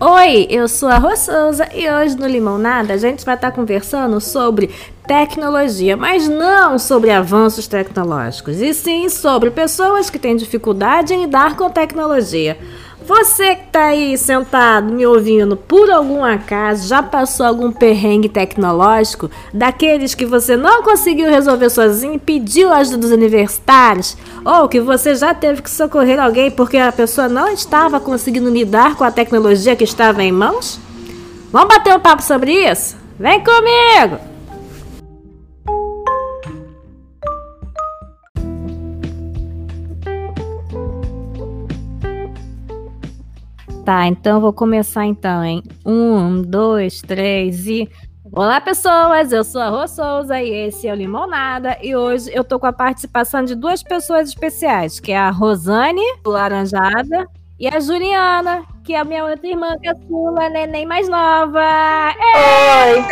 Oi, eu sou a Rô Souza e hoje no Limonada a gente vai estar conversando sobre tecnologia, mas não sobre avanços tecnológicos, e sim sobre pessoas que têm dificuldade em lidar com tecnologia. Você que tá aí sentado me ouvindo, por algum acaso já passou algum perrengue tecnológico, daqueles que você não conseguiu resolver sozinho e pediu ajuda dos universitários, ou que você já teve que socorrer alguém porque a pessoa não estava conseguindo lidar com a tecnologia que estava em mãos? Vamos bater um papo sobre isso? Vem comigo! Tá, então vou começar então, hein? Um, dois, três e. Olá, pessoas! Eu sou a Rô Souza e esse é o Limonada. E hoje eu tô com a participação de duas pessoas especiais, que é a Rosane, do Laranjada, e a Juliana, que é a minha outra irmã caçula, neném mais nova. Oi!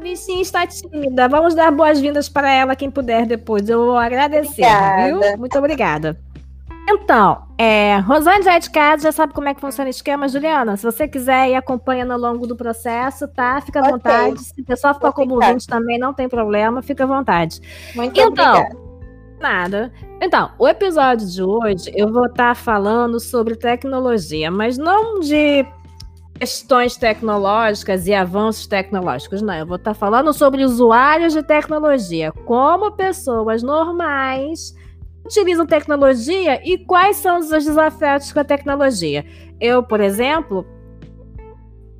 Bichinha está tímida. Vamos dar boas-vindas para ela, quem puder depois. Eu vou agradecer, Obrigada. viu? Muito obrigada. Então, é, Rosane já é de casa, já sabe como é que funciona o esquema. Juliana, se você quiser ir acompanhando ao longo do processo, tá? Fica à Ok. vontade. Se o pessoal ficar como ouvinte também, não tem problema, fica à vontade. Muito Então, obrigada. Nada. Então, o episódio de hoje eu vou estar falando sobre tecnologia, mas não de questões tecnológicas e avanços tecnológicos, não. Eu vou estar falando sobre usuários de tecnologia, como pessoas normais utilizam tecnologia e quais são os desafios com a tecnologia. Eu, por exemplo,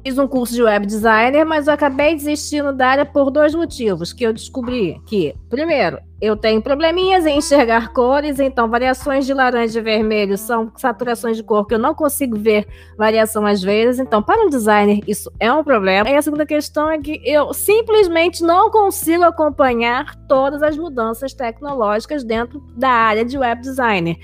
fiz um curso de web designer, mas eu acabei desistindo da área por dois motivos que eu descobri que, primeiro, eu tenho probleminhas em enxergar cores, então variações de laranja e vermelho são saturações de cor que eu não consigo ver variação às vezes. Então, para um designer, isso é um problema. E a segunda questão é que eu simplesmente não consigo acompanhar todas as mudanças tecnológicas dentro da área de web designer.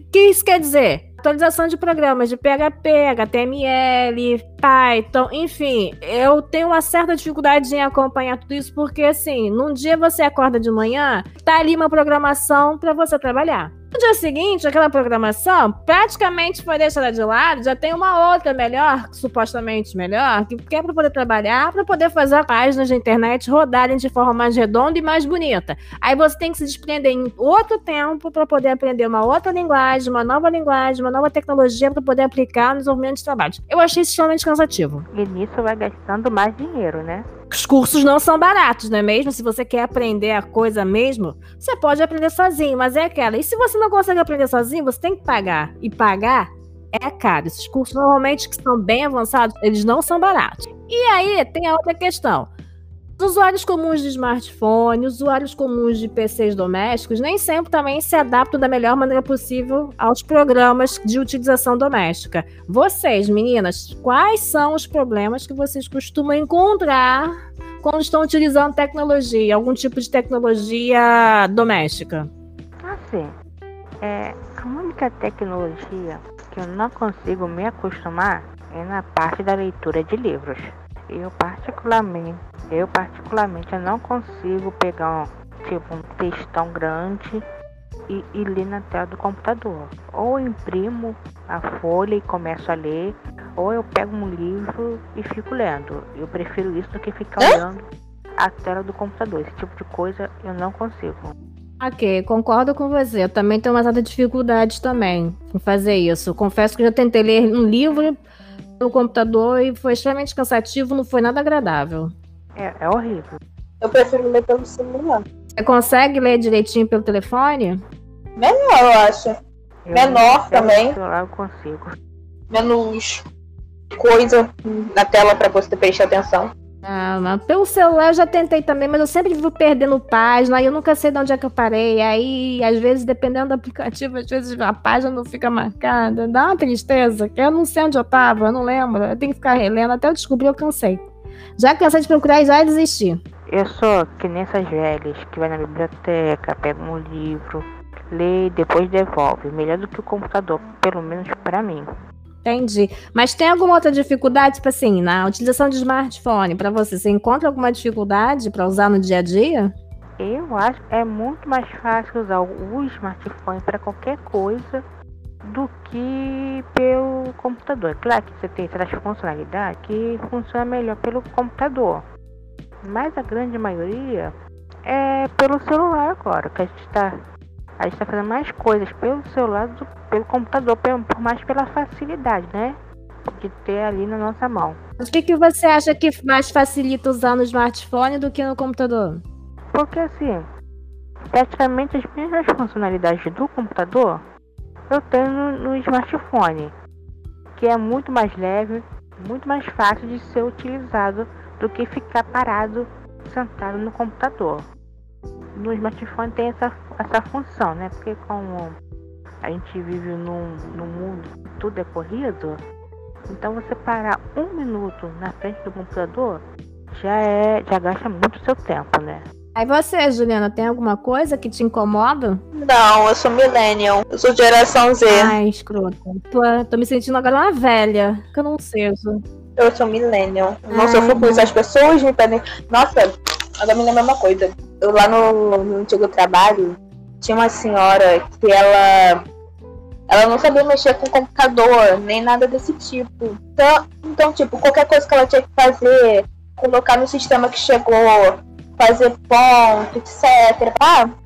O que isso quer dizer? Atualização de programas de PHP, HTML, Python, enfim, eu tenho uma certa dificuldade em acompanhar tudo isso, porque assim, num dia você acorda de manhã, tá ali uma programação para você trabalhar. No dia seguinte, aquela programação praticamente foi deixada de lado, já tem uma outra melhor, supostamente melhor, que é para poder trabalhar, para poder fazer páginas de internet rodarem de forma mais redonda e mais bonita. Aí você tem que se desprender em outro tempo para poder aprender uma outra linguagem, uma nova linguagem, uma nova tecnologia para poder aplicar no desenvolvimento de trabalhos. Eu achei isso extremamente cansativo. E nisso vai gastando mais dinheiro, né? Os cursos não são baratos, não é mesmo? Se você quer aprender a coisa mesmo, você pode aprender sozinho, mas é aquela. E se você não consegue aprender sozinho, você tem que pagar. E pagar é caro. Esses cursos, normalmente, que são bem avançados, eles não são baratos. E aí tem a outra questão. Os usuários comuns de smartphone, usuários comuns de PCs domésticos, nem sempre também se adaptam da melhor maneira possível aos programas de utilização doméstica. Vocês, meninas, quais são os problemas que vocês costumam encontrar quando estão utilizando tecnologia, algum tipo de tecnologia doméstica? Assim, é, a única tecnologia que eu não consigo me acostumar é na parte da leitura de livros. Eu particularmente, eu particularmente eu não consigo pegar um, tipo um textão grande e, e ler na tela do computador. Ou imprimo a folha e começo a ler, ou eu pego um livro e fico lendo. Eu prefiro isso do que ficar Hã? olhando a tela do computador. Esse tipo de coisa eu não consigo. Ok, concordo com você. Eu também tenho uma certa dificuldade também em fazer isso. Confesso que já tentei ler um livro no computador e foi extremamente cansativo, não foi nada agradável. É, é horrível. Eu prefiro ler pelo celular. Você consegue ler direitinho pelo telefone? Menor, eu acho. Eu Menor também. celular eu consigo. Menos coisa na tela pra você prestar atenção. Ah, pelo celular eu já tentei também, mas eu sempre vivo perdendo página e eu nunca sei de onde é que eu parei. Aí, às vezes, dependendo do aplicativo, às vezes a página não fica marcada. Dá uma tristeza, que eu não sei onde eu tava, eu não lembro. Eu tenho que ficar relendo até eu descobrir, eu cansei. Já cansei de procurar e já desisti. Eu sou que nem essas velhas que vai na biblioteca, pega um livro, lê e depois devolve. Melhor do que o computador, pelo menos pra mim. Entendi. Mas tem alguma outra dificuldade, tipo assim, na utilização de smartphone para você? Você encontra alguma dificuldade para usar no dia a dia? Eu acho que é muito mais fácil usar o smartphone para qualquer coisa do que pelo computador. Claro que você tem certas funcionalidades que funcionam melhor pelo computador, mas a grande maioria é pelo celular agora, que a gente está a gente está fazendo mais coisas pelo celular do que pelo computador, por mais pela facilidade, né? De ter ali na nossa mão. O que, que você acha que mais facilita usar no smartphone do que no computador? Porque assim, praticamente as mesmas funcionalidades do computador eu tenho no, no smartphone, que é muito mais leve, muito mais fácil de ser utilizado do que ficar parado sentado no computador. No smartphone tem essa, essa função, né? Porque como a gente vive num, num mundo que tudo é corrido, então você parar um minuto na frente do computador já é já gasta muito seu tempo, né? Aí você, Juliana, tem alguma coisa que te incomoda? Não, eu sou millennial. Eu sou geração Z. Ai, escrota. Tô, tô me sentindo agora uma velha, que eu não seja. Eu sou millennial. Não sofro com isso. As pessoas me pedem. Nossa, agora me lembra uma coisa. Eu lá no, no antigo trabalho, tinha uma senhora que ela ela não sabia mexer com computador, nem nada desse tipo. Então, então, tipo, qualquer coisa que ela tinha que fazer, colocar no sistema que chegou, fazer ponto, etc.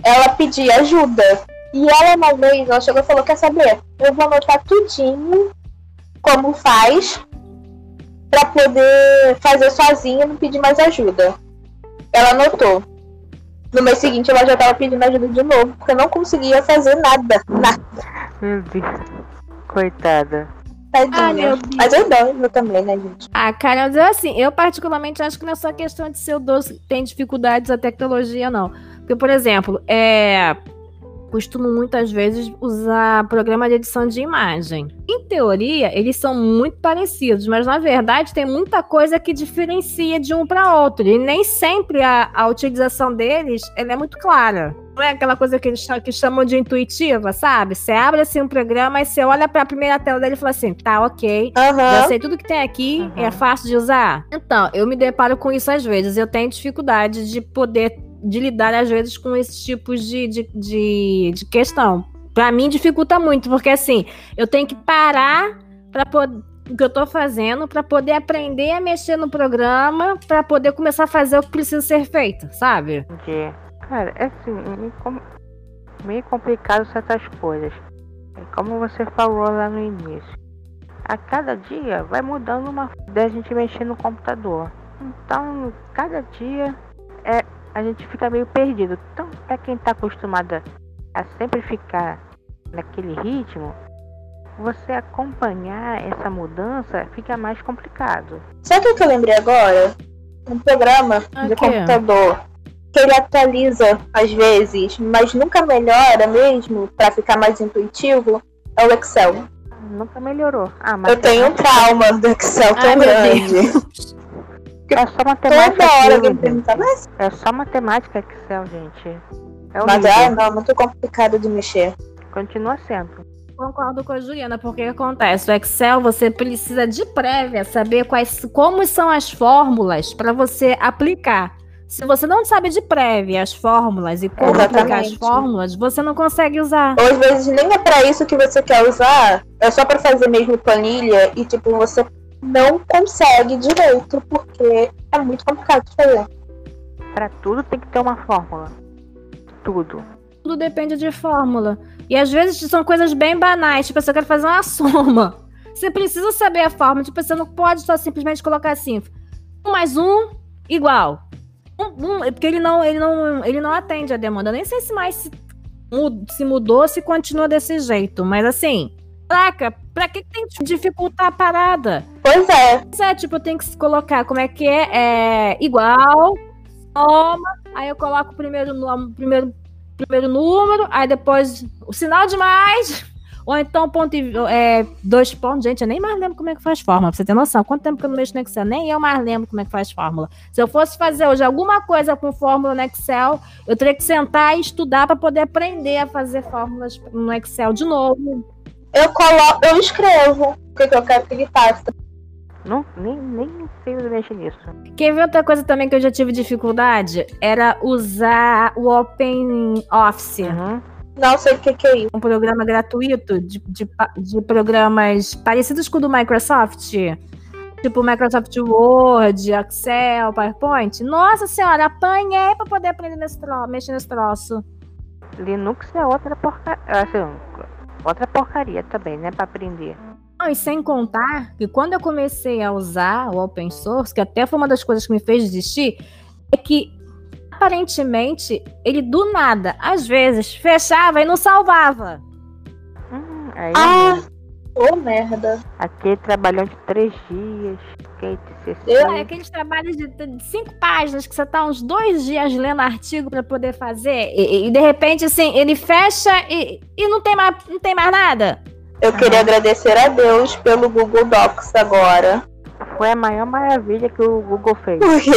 Ela pedia ajuda. E ela uma vez, ela chegou e falou, quer saber? Eu vou anotar tudinho como faz para poder fazer sozinha e não pedir mais ajuda. Ela anotou. No mês seguinte ela já tava pedindo ajuda de novo, porque não conseguia fazer nada. Nada. Meu Deus. Coitada. Tadinha. Mas é idosa também, né, gente? Ah, cara, mas assim, eu particularmente acho que não é só questão de ser o doce tem dificuldades a tecnologia, não. Porque, por exemplo, é costumo muitas vezes usar programa de edição de imagem. Em teoria, eles são muito parecidos, mas na verdade tem muita coisa que diferencia de um para outro. E nem sempre a, a utilização deles é muito clara. Não é aquela coisa que eles que chamam de intuitiva, sabe? Você abre assim um programa e você olha para a primeira tela dele e fala assim: tá, ok. Uhum. Já sei tudo que tem aqui, uhum. é fácil de usar. Então, eu me deparo com isso às vezes. Eu tenho dificuldade de poder de lidar, às vezes, com esses tipos de, de, de, de questão. Para mim, dificulta muito, porque assim, eu tenho que parar para poder o que eu tô fazendo para poder aprender a mexer no programa, para poder começar a fazer o que precisa ser feito, sabe? Entendi. Cara, é assim, meio complicado certas coisas. É como você falou lá no início. A cada dia vai mudando uma da gente mexer no computador. Então, cada dia é a gente fica meio perdido. Então, para quem está acostumado a sempre ficar naquele ritmo, você acompanhar essa mudança fica mais complicado. Sabe o que eu lembrei agora? Um programa okay. de computador que ele atualiza às vezes, mas nunca melhora mesmo para ficar mais intuitivo, é o Excel. Nunca melhorou. Ah, eu tenho um trauma do Excel tão Ai, grande. É só matemática. Toda hora alguém pergunta, mas. É só matemática Excel, gente. É mas é, não, é muito complicado de mexer. Continua sendo. Concordo com a Juliana, porque o que acontece? O Excel você precisa de prévia saber quais, como são as fórmulas para você aplicar. Se você não sabe de prévia as fórmulas e como Exatamente. aplicar as fórmulas, você não consegue usar. Ou às vezes nem é para isso que você quer usar, é só para fazer mesmo planilha e tipo você não consegue direito, porque é muito complicado de fazer. Para tudo tem que ter uma fórmula. Tudo. Tudo depende de fórmula. E às vezes são coisas bem banais, tipo, você quer fazer uma soma. Você precisa saber a fórmula, tipo, você não pode só simplesmente colocar assim, um mais um igual. Um, um, porque ele não, ele não, ele não atende a demanda. Eu nem sei se mais se, se mudou, se continua desse jeito, mas assim, Caraca, pra que tem que dificultar a parada? Pois é. Pois é, tipo, tem que colocar como é que é, é igual, soma, aí eu coloco o primeiro, primeiro, primeiro número, aí depois o sinal de mais, ou então ponto e, é, dois pontos. Gente, eu nem mais lembro como é que faz fórmula, pra você ter noção. Quanto tempo que eu não mexo no Excel? Nem eu mais lembro como é que faz fórmula. Se eu fosse fazer hoje alguma coisa com fórmula no Excel, eu teria que sentar e estudar para poder aprender a fazer fórmulas no Excel de novo eu coloco, eu escrevo o que, eu quero que ele faça. Não, nem, nem sei mexer nisso. Quer ver outra coisa também que eu já tive dificuldade? Era usar o Open Office. Uhum. Não sei o que, que é isso. Um programa gratuito de, de, de programas parecidos com o do Microsoft. Tipo Microsoft Word, Excel, PowerPoint. Nossa senhora, apanhei pra poder aprender nesse troço, mexer nesse troço. Linux é outra porcaria. Assim, outra porcaria também, né? Pra aprender. Não, e sem contar que quando eu comecei a usar o open source, que até foi uma das coisas que me fez desistir, é que aparentemente ele do nada, às vezes, fechava e não salvava. Hum, aí Ah, ô merda. Aquele trabalhão de três dias. Que TCC. É aqueles trabalhos de, de cinco páginas que você tá uns dois dias lendo artigo para poder fazer e, e, de repente assim ele fecha e, e não tem mais não tem mais nada. Eu queria agradecer a Deus pelo Google Docs agora. Foi a maior maravilha que o Google fez. Porque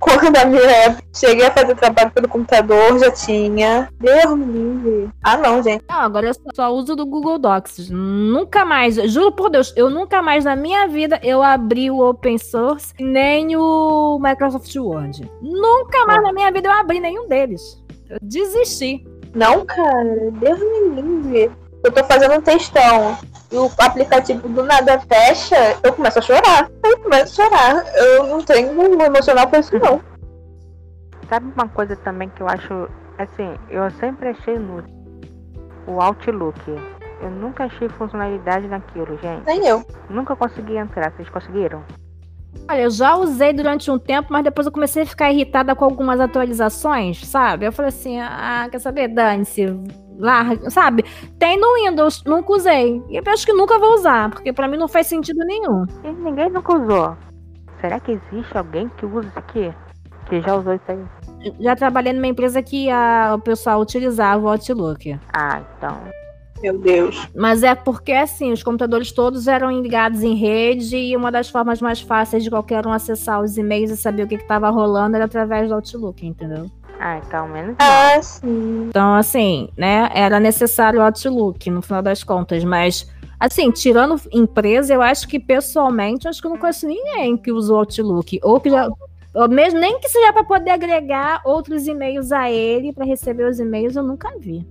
quando na minha cheguei a fazer trabalho pelo computador, já tinha. Deus me livre. Ah, não, gente. Não, agora eu só uso do Google Docs. Nunca mais, juro por Deus, eu nunca mais na minha vida eu abri o open source nem o Microsoft Word. Nunca mais na minha vida eu abri nenhum deles. Eu desisti. Não, cara. Deus me livre. Eu tô fazendo um textão e o aplicativo do nada fecha, eu começo a chorar. Eu começo a chorar. Eu não tenho um emocional pra isso, não. Sabe uma coisa também que eu acho. Assim, eu sempre achei inútil. O Outlook. Eu nunca achei funcionalidade naquilo, gente. Nem eu. Nunca consegui entrar. Vocês conseguiram? Olha, eu já usei durante um tempo, mas depois eu comecei a ficar irritada com algumas atualizações, sabe? Eu falei assim, ah, quer saber? Dane-se, larga, sabe? Tem no Windows, nunca usei. E eu acho que nunca vou usar, porque pra mim não faz sentido nenhum. E ninguém nunca usou. Será que existe alguém que usa isso aqui? Que já usou isso aí? Já trabalhei numa empresa que a, o pessoal utilizava o Outlook. Ah, então. Meu Deus. Mas é porque, assim, os computadores todos eram ligados em rede e uma das formas mais fáceis de qualquer um acessar os e-mails e saber o que estava rolando era através do Outlook, entendeu? Ah, então menos. Ah, sim. Então, assim, né, era necessário o Outlook, no final das contas, mas, assim, tirando empresa, eu acho que, pessoalmente, acho que eu não conheço ninguém que usa o Outlook, ou que já... Ou mesmo nem que seja para poder agregar outros e-mails a ele para receber os e-mails, eu nunca vi.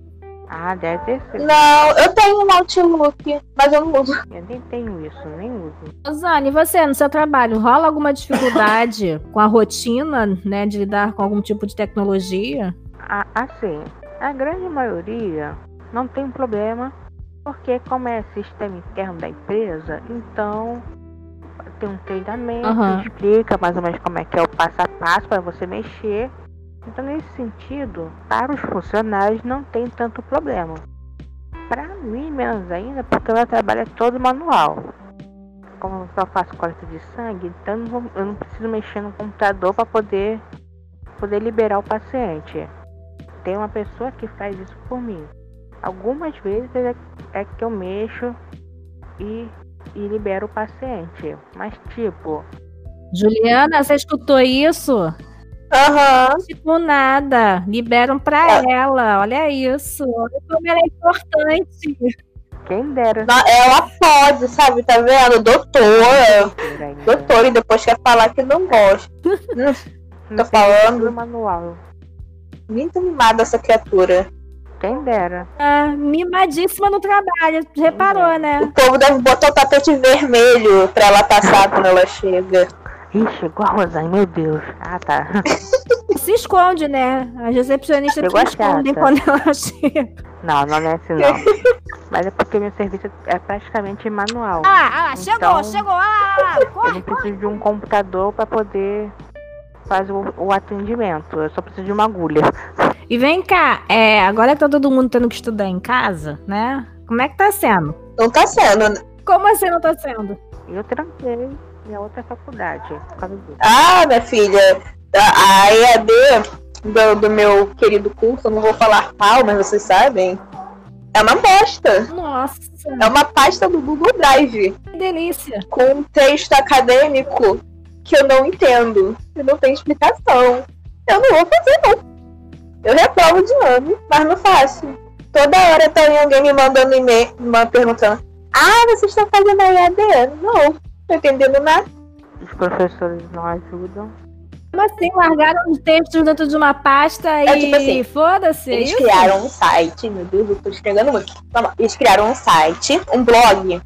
Ah, deve ter sido. Não, eu tenho um Outlook, mas eu não uso. Eu nem tenho isso, nem uso. Zane, e você, no seu trabalho, rola alguma dificuldade com a rotina, né, de lidar com algum tipo de tecnologia? Ah, assim, a grande maioria não tem problema, porque como é sistema interno da empresa, então tem um treinamento, Aham. explica mais ou menos como é que é o passo a passo para você mexer. Então nesse sentido, para os funcionários não tem tanto problema. Para mim menos ainda, porque o meu trabalho é todo manual. Como eu só faço coleta de sangue, então eu não, preciso mexer no computador para poder poder liberar o paciente. Tem uma pessoa que faz isso por mim. Algumas vezes é, é que eu mexo e, e libero o paciente. Mas tipo, Juliana, você escutou isso? Aham. Tipo, nada. Liberam pra ela. Olha isso. Olha como ela é importante. quem dera. Ela pode, sabe? Tá vendo? Doutora. ainda. Doutora, e depois quer falar que não gosta. Não tô tem falando. manual. Muito mimada essa criatura. Quem dera. Ah, mimadíssima no trabalho. Reparou, né? O povo deve botar o tapete vermelho pra ela passar quando ela chega. Ih, chegou a Rosane, meu Deus. Ah, tá. Se esconde, né? As recepcionistas se escondem quando ela chega. Não, não é assim não. Mas é porque meu serviço é praticamente manual. Ah, ah lá, chegou, Então- chegou. Ah, lá, lá, Eu corre, não corre. preciso de um computador para poder fazer o, o atendimento. Eu só preciso de uma agulha. E vem cá, é, agora que tá todo mundo tendo que estudar em casa, né? Como é que tá sendo? Não tá sendo. né? Como assim não tá sendo? Eu tranquei minha outra faculdade por causa disso. Ah, minha filha, a, EAD do, do meu querido curso, eu não vou falar mal, mas vocês sabem, é uma bosta. Nossa, É uma pasta do Google Drive que delícia. com um texto acadêmico que eu não entendo. E não tem explicação. Eu não vou fazer, não. Eu reprovo de ano, mas não faço. Toda hora tem alguém me mandando e-mail, me perguntando: Ah, vocês estão fazendo a EAD? Não, não tô entendendo nada. Os professores não ajudam. Como assim? Largaram os textos dentro de uma pasta É, e tipo assim, foda-se? é Eles isso? criaram um site, meu Deus, eu tô escrevendo muito. Eles criaram um site, um blog.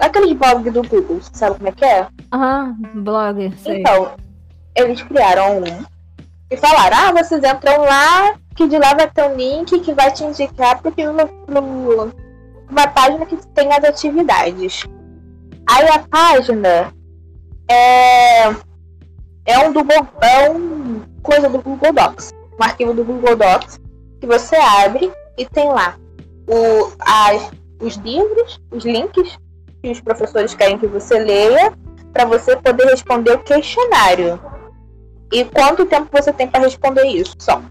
Aqueles blogs do Google, você sabe como é que é? Aham, blog, sei. Então, eles criaram um e falaram: ah, vocês entram lá, que de lá vai ter um link que vai te indicar para uma página que tem as atividades. Aí a página é, é um do é um coisa do Google Docs, um arquivo do Google Docs que você abre e tem lá o, as, os livros, os links que os professores querem que você leia para você poder responder o questionário. E quanto tempo você tem para responder isso? Só.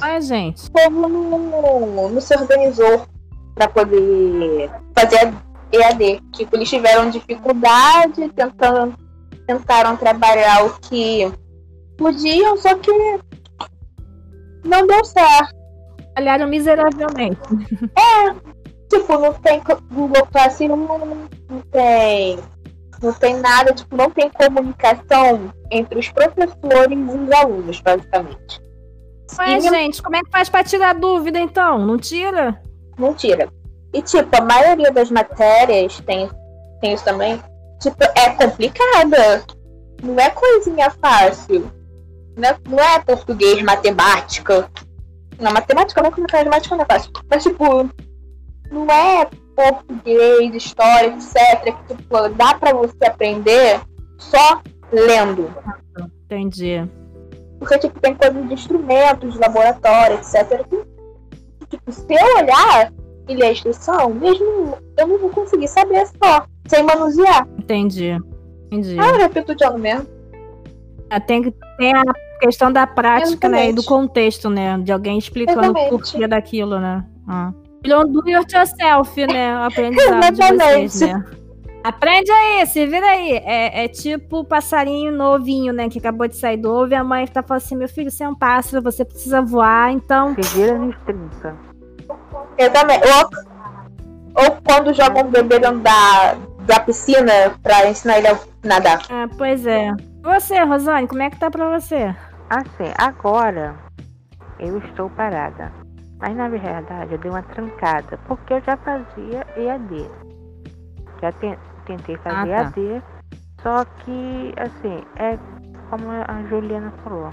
Ai, gente. O povo não, não se organizou para poder fazer EAD. Tipo, eles tiveram dificuldade, tentando, tentaram trabalhar o que podiam, só que não deu certo. Falharam miseravelmente. Tipo, não tem Google Classroom, não, não tem. Não tem nada, tipo, não tem comunicação entre os professores e os alunos, basicamente. Mas, E- gente, como é que faz pra tirar dúvida, então? Não tira? Mentira. E tipo, a maioria das matérias tem, tem isso também. Tipo, é complicada. Não é coisinha fácil. Não é, não é português, matemática. Não, matemática não, matemática não é fácil. Mas tipo, não é português, história, etc. Que tipo, dá pra você aprender só lendo. Entendi. Porque, tipo, tem coisas de instrumentos, de laboratório, etc. Que, tipo, se eu olhar e ler a instrução, mesmo eu não vou conseguir saber só, sem manusear. Entendi. Entendi. Ah, eu repito de ano mesmo. Ah, Tem, que- tem a questão da prática, né? E do contexto, né? De alguém explicando o Exatamente. porquê daquilo, né? Ah. Um do it yourself, né? O aprendizado de vocês, né? Aprende aí, se vira aí. É, é tipo o passarinho novinho, né? Que acabou de sair do ovo e a mãe tá falando assim: meu filho, você é um pássaro, você precisa voar, então. Se vira nos 30. Eu também. Ou, ou quando jogam um bebê dentro da, da piscina pra ensinar ele a nadar. Ah, pois é. E Você, Rosane, como é que tá pra você? Assim, agora eu estou parada. Mas na verdade eu dei uma trancada, porque eu já fazia EAD. Já ten- tentei fazer Ah, tá. EAD, só que assim, é como a Juliana falou,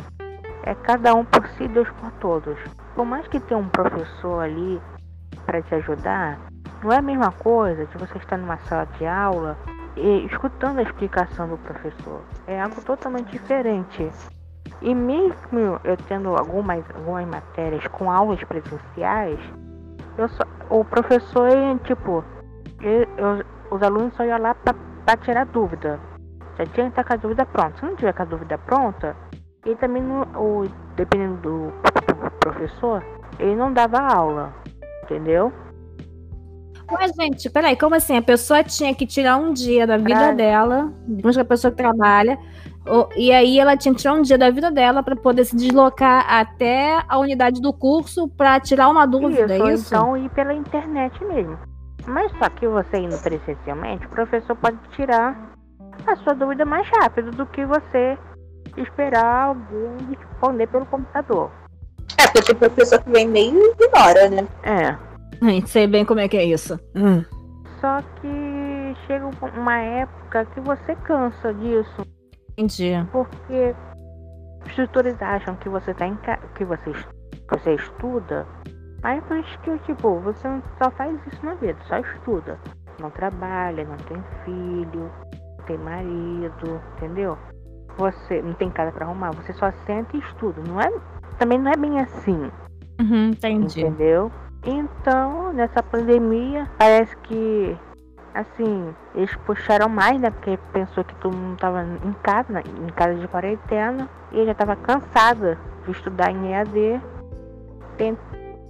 é cada um por si, Deus por todos. Por mais que tenha um professor ali para te ajudar, não é a mesma coisa de você estar numa sala de aula e escutando a explicação do professor. É algo totalmente diferente. E mesmo eu tendo algumas, algumas matérias com aulas presenciais, eu só, o professor, ele, tipo, eu- os alunos só iam lá para tirar dúvida. Já tinha que estar com a dúvida pronta. Se não tiver com a dúvida pronta, ele também não, o, dependendo do professor, ele não dava aula. Entendeu? Mas, gente, peraí, como assim? A pessoa tinha que tirar um dia da vida Pra- dela, digamos que a pessoa trabalha, e aí ela tinha que tirar um dia da vida dela para poder se deslocar até a unidade do curso para tirar uma dúvida, isso, é isso? então ir pela internet mesmo. Mas só que você indo presencialmente, o professor pode tirar a sua dúvida mais rápido do que você esperar alguém responder pelo computador. É, porque tem professor que vem meio ignora, né? É. Ai, sei bem como é que é isso. Hum. Só que chega um- uma época que você cansa disso, Entendi. porque os tutores acham que você tá em ca... que você, você estuda, mas por isso que tipo, você só faz isso na vida, só estuda. Não trabalha, não tem filho, não tem marido, entendeu? Você não tem casa pra arrumar, você só senta e estuda. Não é, também não é bem assim. Uhum, entendi. Entendeu? Então, nessa pandemia, parece que, assim, eles puxaram mais, né? Porque pensou que todo mundo tava em casa, né, em casa de quarentena, e eu já tava cansada de estudar em EAD.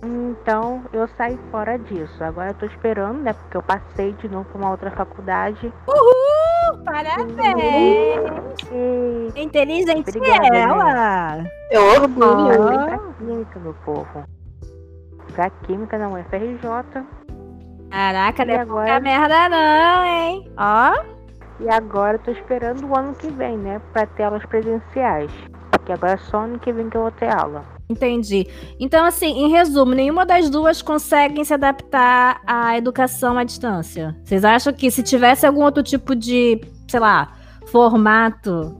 Então, eu saí fora disso. Agora eu tô esperando, né? Porque eu passei de novo pra uma outra faculdade. Uhul! Parabéns! E Inteligente Obrigada, ela! Eu orgulho. eu Ah. fui pra química, meu povo. Pra química na UFRJ. Caraca, E não é agora- merda não, hein? Ó, E agora eu tô esperando o ano que vem, né? Pra ter aulas presenciais. Que agora é só ano que vem que eu vou ter aula. Entendi. Então, assim, em resumo, nenhuma das duas conseguem se adaptar à educação à distância. Vocês acham que se tivesse algum outro tipo de, sei lá, formato,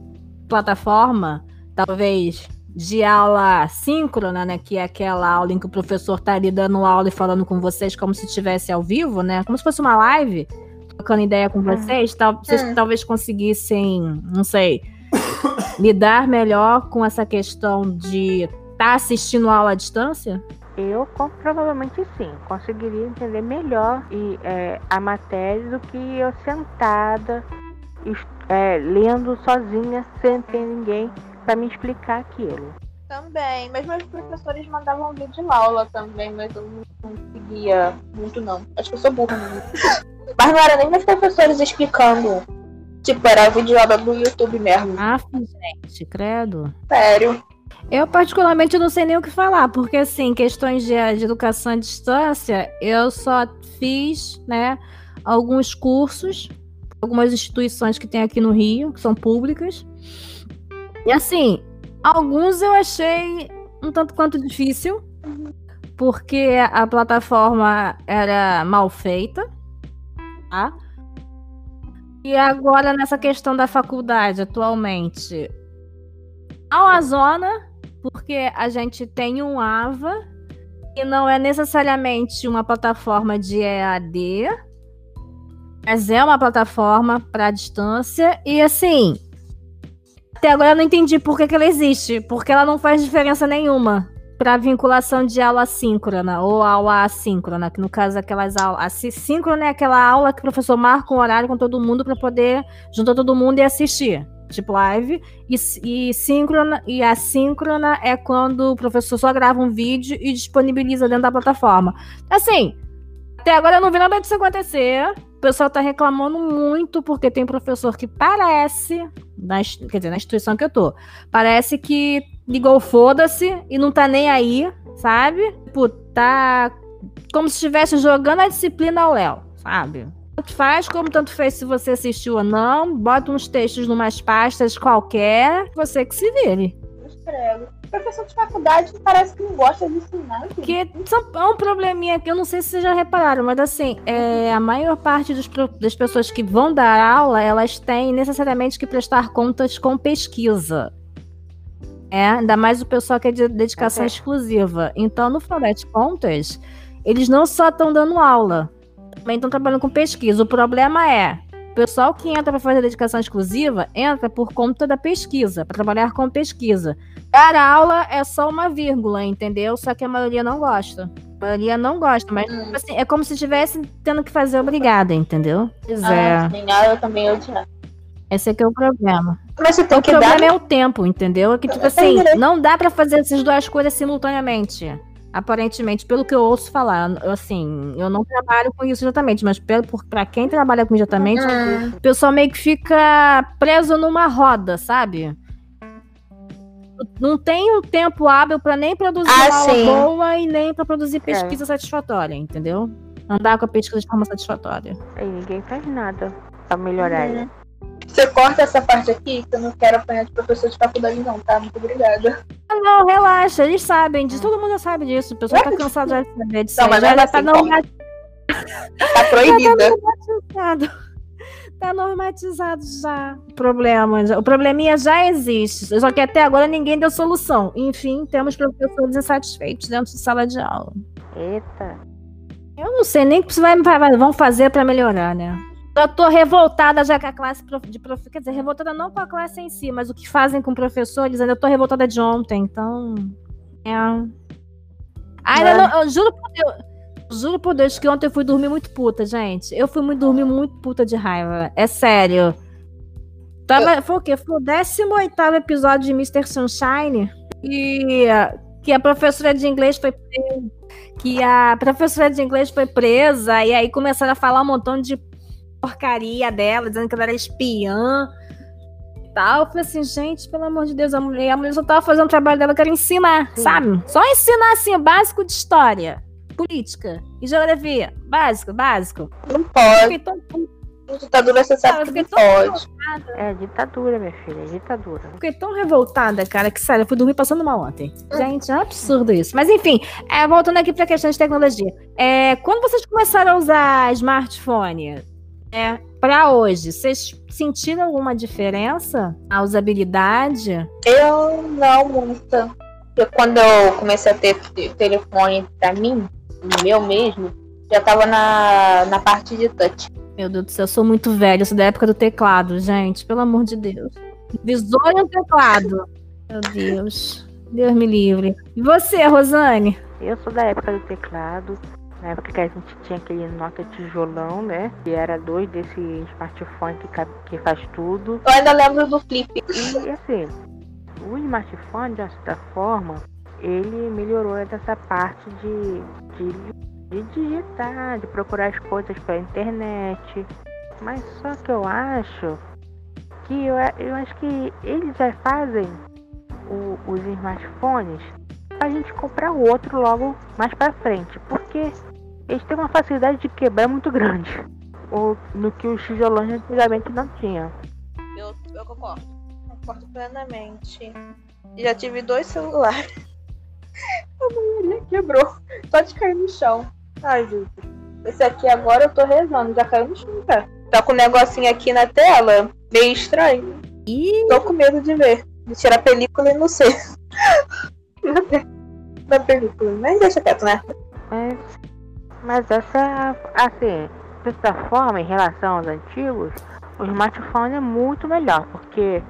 plataforma, talvez de aula síncrona, né? Que é aquela aula em que o professor tá ali dando aula e falando com vocês como se estivesse ao vivo, né? Como se fosse uma live, trocando ideia com vocês. Tal, vocês Hum. talvez conseguissem, não sei, lidar melhor com essa questão de tá assistindo aula à distância? Eu provavelmente sim, conseguiria entender melhor e, é, a matéria do que eu sentada, é, lendo sozinha, sem ter ninguém para me explicar aquilo. Também, mas meus professores mandavam vídeo aula também, mas eu não conseguia muito não. Acho que eu sou burra mesmo. Mas não era nem meus professores explicando. Tipo, era vídeo aula do YouTube mesmo. Ah, gente, credo. Sério. Eu, particularmente, não sei nem o que falar, porque, assim, questões de, de educação à distância, eu só fiz, né, alguns cursos, algumas instituições que tem aqui no Rio, que são públicas. E, assim, alguns eu achei um tanto quanto difícil, porque a plataforma era mal feita, tá? E agora, nessa questão da faculdade, atualmente, uma zona porque a gente tem um AVA e não é necessariamente uma plataforma de EAD, mas é uma plataforma para distância e assim, até agora eu não entendi por que, que ela existe, porque ela não faz diferença nenhuma para vinculação de aula síncrona ou aula assíncrona, que no caso aquelas aulas, a sí- síncrona é aquela aula que o professor marca um horário com todo mundo para poder juntar todo mundo e assistir, tipo live. E, e síncrona e assíncrona é quando o professor só grava um vídeo e disponibiliza dentro da plataforma. Assim, até agora eu não vi nada disso acontecer. O pessoal tá reclamando muito porque tem professor que parece, na, quer dizer, na instituição que eu tô, parece que ligou foda-se e não tá nem aí, sabe? Tipo, tá como se estivesse jogando a disciplina ao Léo, sabe? Tanto faz como tanto fez se você assistiu ou não. Bota uns textos numas pastas qualquer, você que se vire. Credo. Professor de faculdade parece que não gosta de ensinar. são- é um probleminha que eu não sei se vocês já repararam, mas assim, é, a maior parte dos das pessoas que vão dar aula, elas têm necessariamente que prestar contas com pesquisa. É, ainda mais o pessoal que é de dedicação Ok. exclusiva. Então, no final das contas, eles não só estão dando aula, também estão trabalhando com pesquisa. O problema é, o pessoal que entra para fazer dedicação exclusiva entra por conta da pesquisa, para trabalhar com pesquisa. Dar aula é só uma vírgula, entendeu? Só que a maioria não gosta. A maioria não gosta, mas Hum. assim, é como se estivesse tendo que fazer obrigada, entendeu? Pois é. Ah, sim, ah, eu também odiar. Esse aqui é o problema. Mas você tem O que problema dar. é o tempo, entendeu? É que, tipo Eu assim, não dá pra fazer essas duas coisas simultaneamente. Aparentemente, pelo que eu ouço falar. Eu, assim, eu não trabalho com isso exatamente, mas pelo, por, pra quem trabalha com exatamente, Hum, o pessoal meio que fica preso numa roda, sabe? Não tem um tempo hábil pra nem produzir Ah, uma aula sim. boa e nem pra produzir pesquisa satisfatória, entendeu? Andar com a pesquisa de forma satisfatória. E ninguém faz nada pra melhorar Uhum. Você corta essa parte aqui, que eu não quero apanhar de professor de faculdade, não, tá? Muito obrigada. Ah, não, relaxa, eles sabem disso, todo mundo já sabe disso. O pessoal tá cansado já de saber disso. Não, mas já, já tá assim, normatizado. Tá proibida. Tá normatizado já. O problema, já- o probleminha já existe. Só que até agora ninguém deu solução. Enfim, temos professores insatisfeitos dentro de sala de aula. Eita. Eu não sei nem o que você vai, vai- vão fazer pra melhorar, né? Eu tô revoltada já com a classe de prof... Quer dizer, revoltada não com a classe em si, mas o que fazem com professores, ainda tô revoltada de ontem, então. É. Ainda É. não, eu juro por Deus. Juro por Deus que ontem eu fui dormir muito puta, gente. Eu fui muito dormir muito puta de raiva. É sério. Tava, foi o quê? Foi o 18 episódio de Mr. Sunshine. E que a professora de inglês foi presa. Que a professora de inglês foi presa. E aí começaram a falar um montão de porcaria dela, dizendo que ela era espiã e tal. Eu falei assim, gente, pelo amor de Deus, a mulher, a mulher só tava fazendo o trabalho dela, que era ensinar, Sim. sabe? Só ensinar assim, o básico de história, política e geografia. Básico, básico. Não pode. Ditadura, você sabe que não pode. É ditadura, minha filha, é ditadura. Fiquei tão revoltada, cara, que sério, eu fui dormir passando mal ontem. Gente, é um absurdo isso. Mas enfim, é, voltando aqui pra questão de tecnologia. É, quando vocês começaram a usar smartphone, é, pra hoje, vocês sentiram alguma diferença na usabilidade? Eu não muita. Porque quando eu comecei a ter telefone pra mim, meu mesmo, já tava na, na parte de touch. Meu Deus do céu, eu sou muito velha, eu sou da época do teclado, gente. Pelo amor de Deus. Visor e um teclado. Meu Deus. Deus me livre. E você, Rosane? Eu sou da época do teclado. Na época que a gente tinha aquele Nokia tijolão, né? Que era dois desse smartphone que, que faz tudo. Eu ainda lembro do flip. E assim, o smartphone, de certa forma, ele melhorou dessa parte de, de de digitar, de procurar as coisas pela internet. Mas só que eu acho que eu, eu acho que eles já fazem o, os smartphones a gente comprar o outro logo mais para frente, porque eles têm uma facilidade de quebrar muito grande, o, no que os tijolões antigamente não tinham. Eu, eu concordo, concordo plenamente. Já tive dois celulares. A maioria quebrou, só de cair no chão. Ai, Jesus. Esse aqui agora eu tô rezando, já caiu no chão, tá? Tá com um negocinho aqui na tela, meio estranho. Ih. Tô com medo de ver. De tirar a película e não sei. na película. Mas deixa quieto, né? Mas, mas essa, assim, de certa forma, em relação aos antigos, o smartphone é muito melhor, porque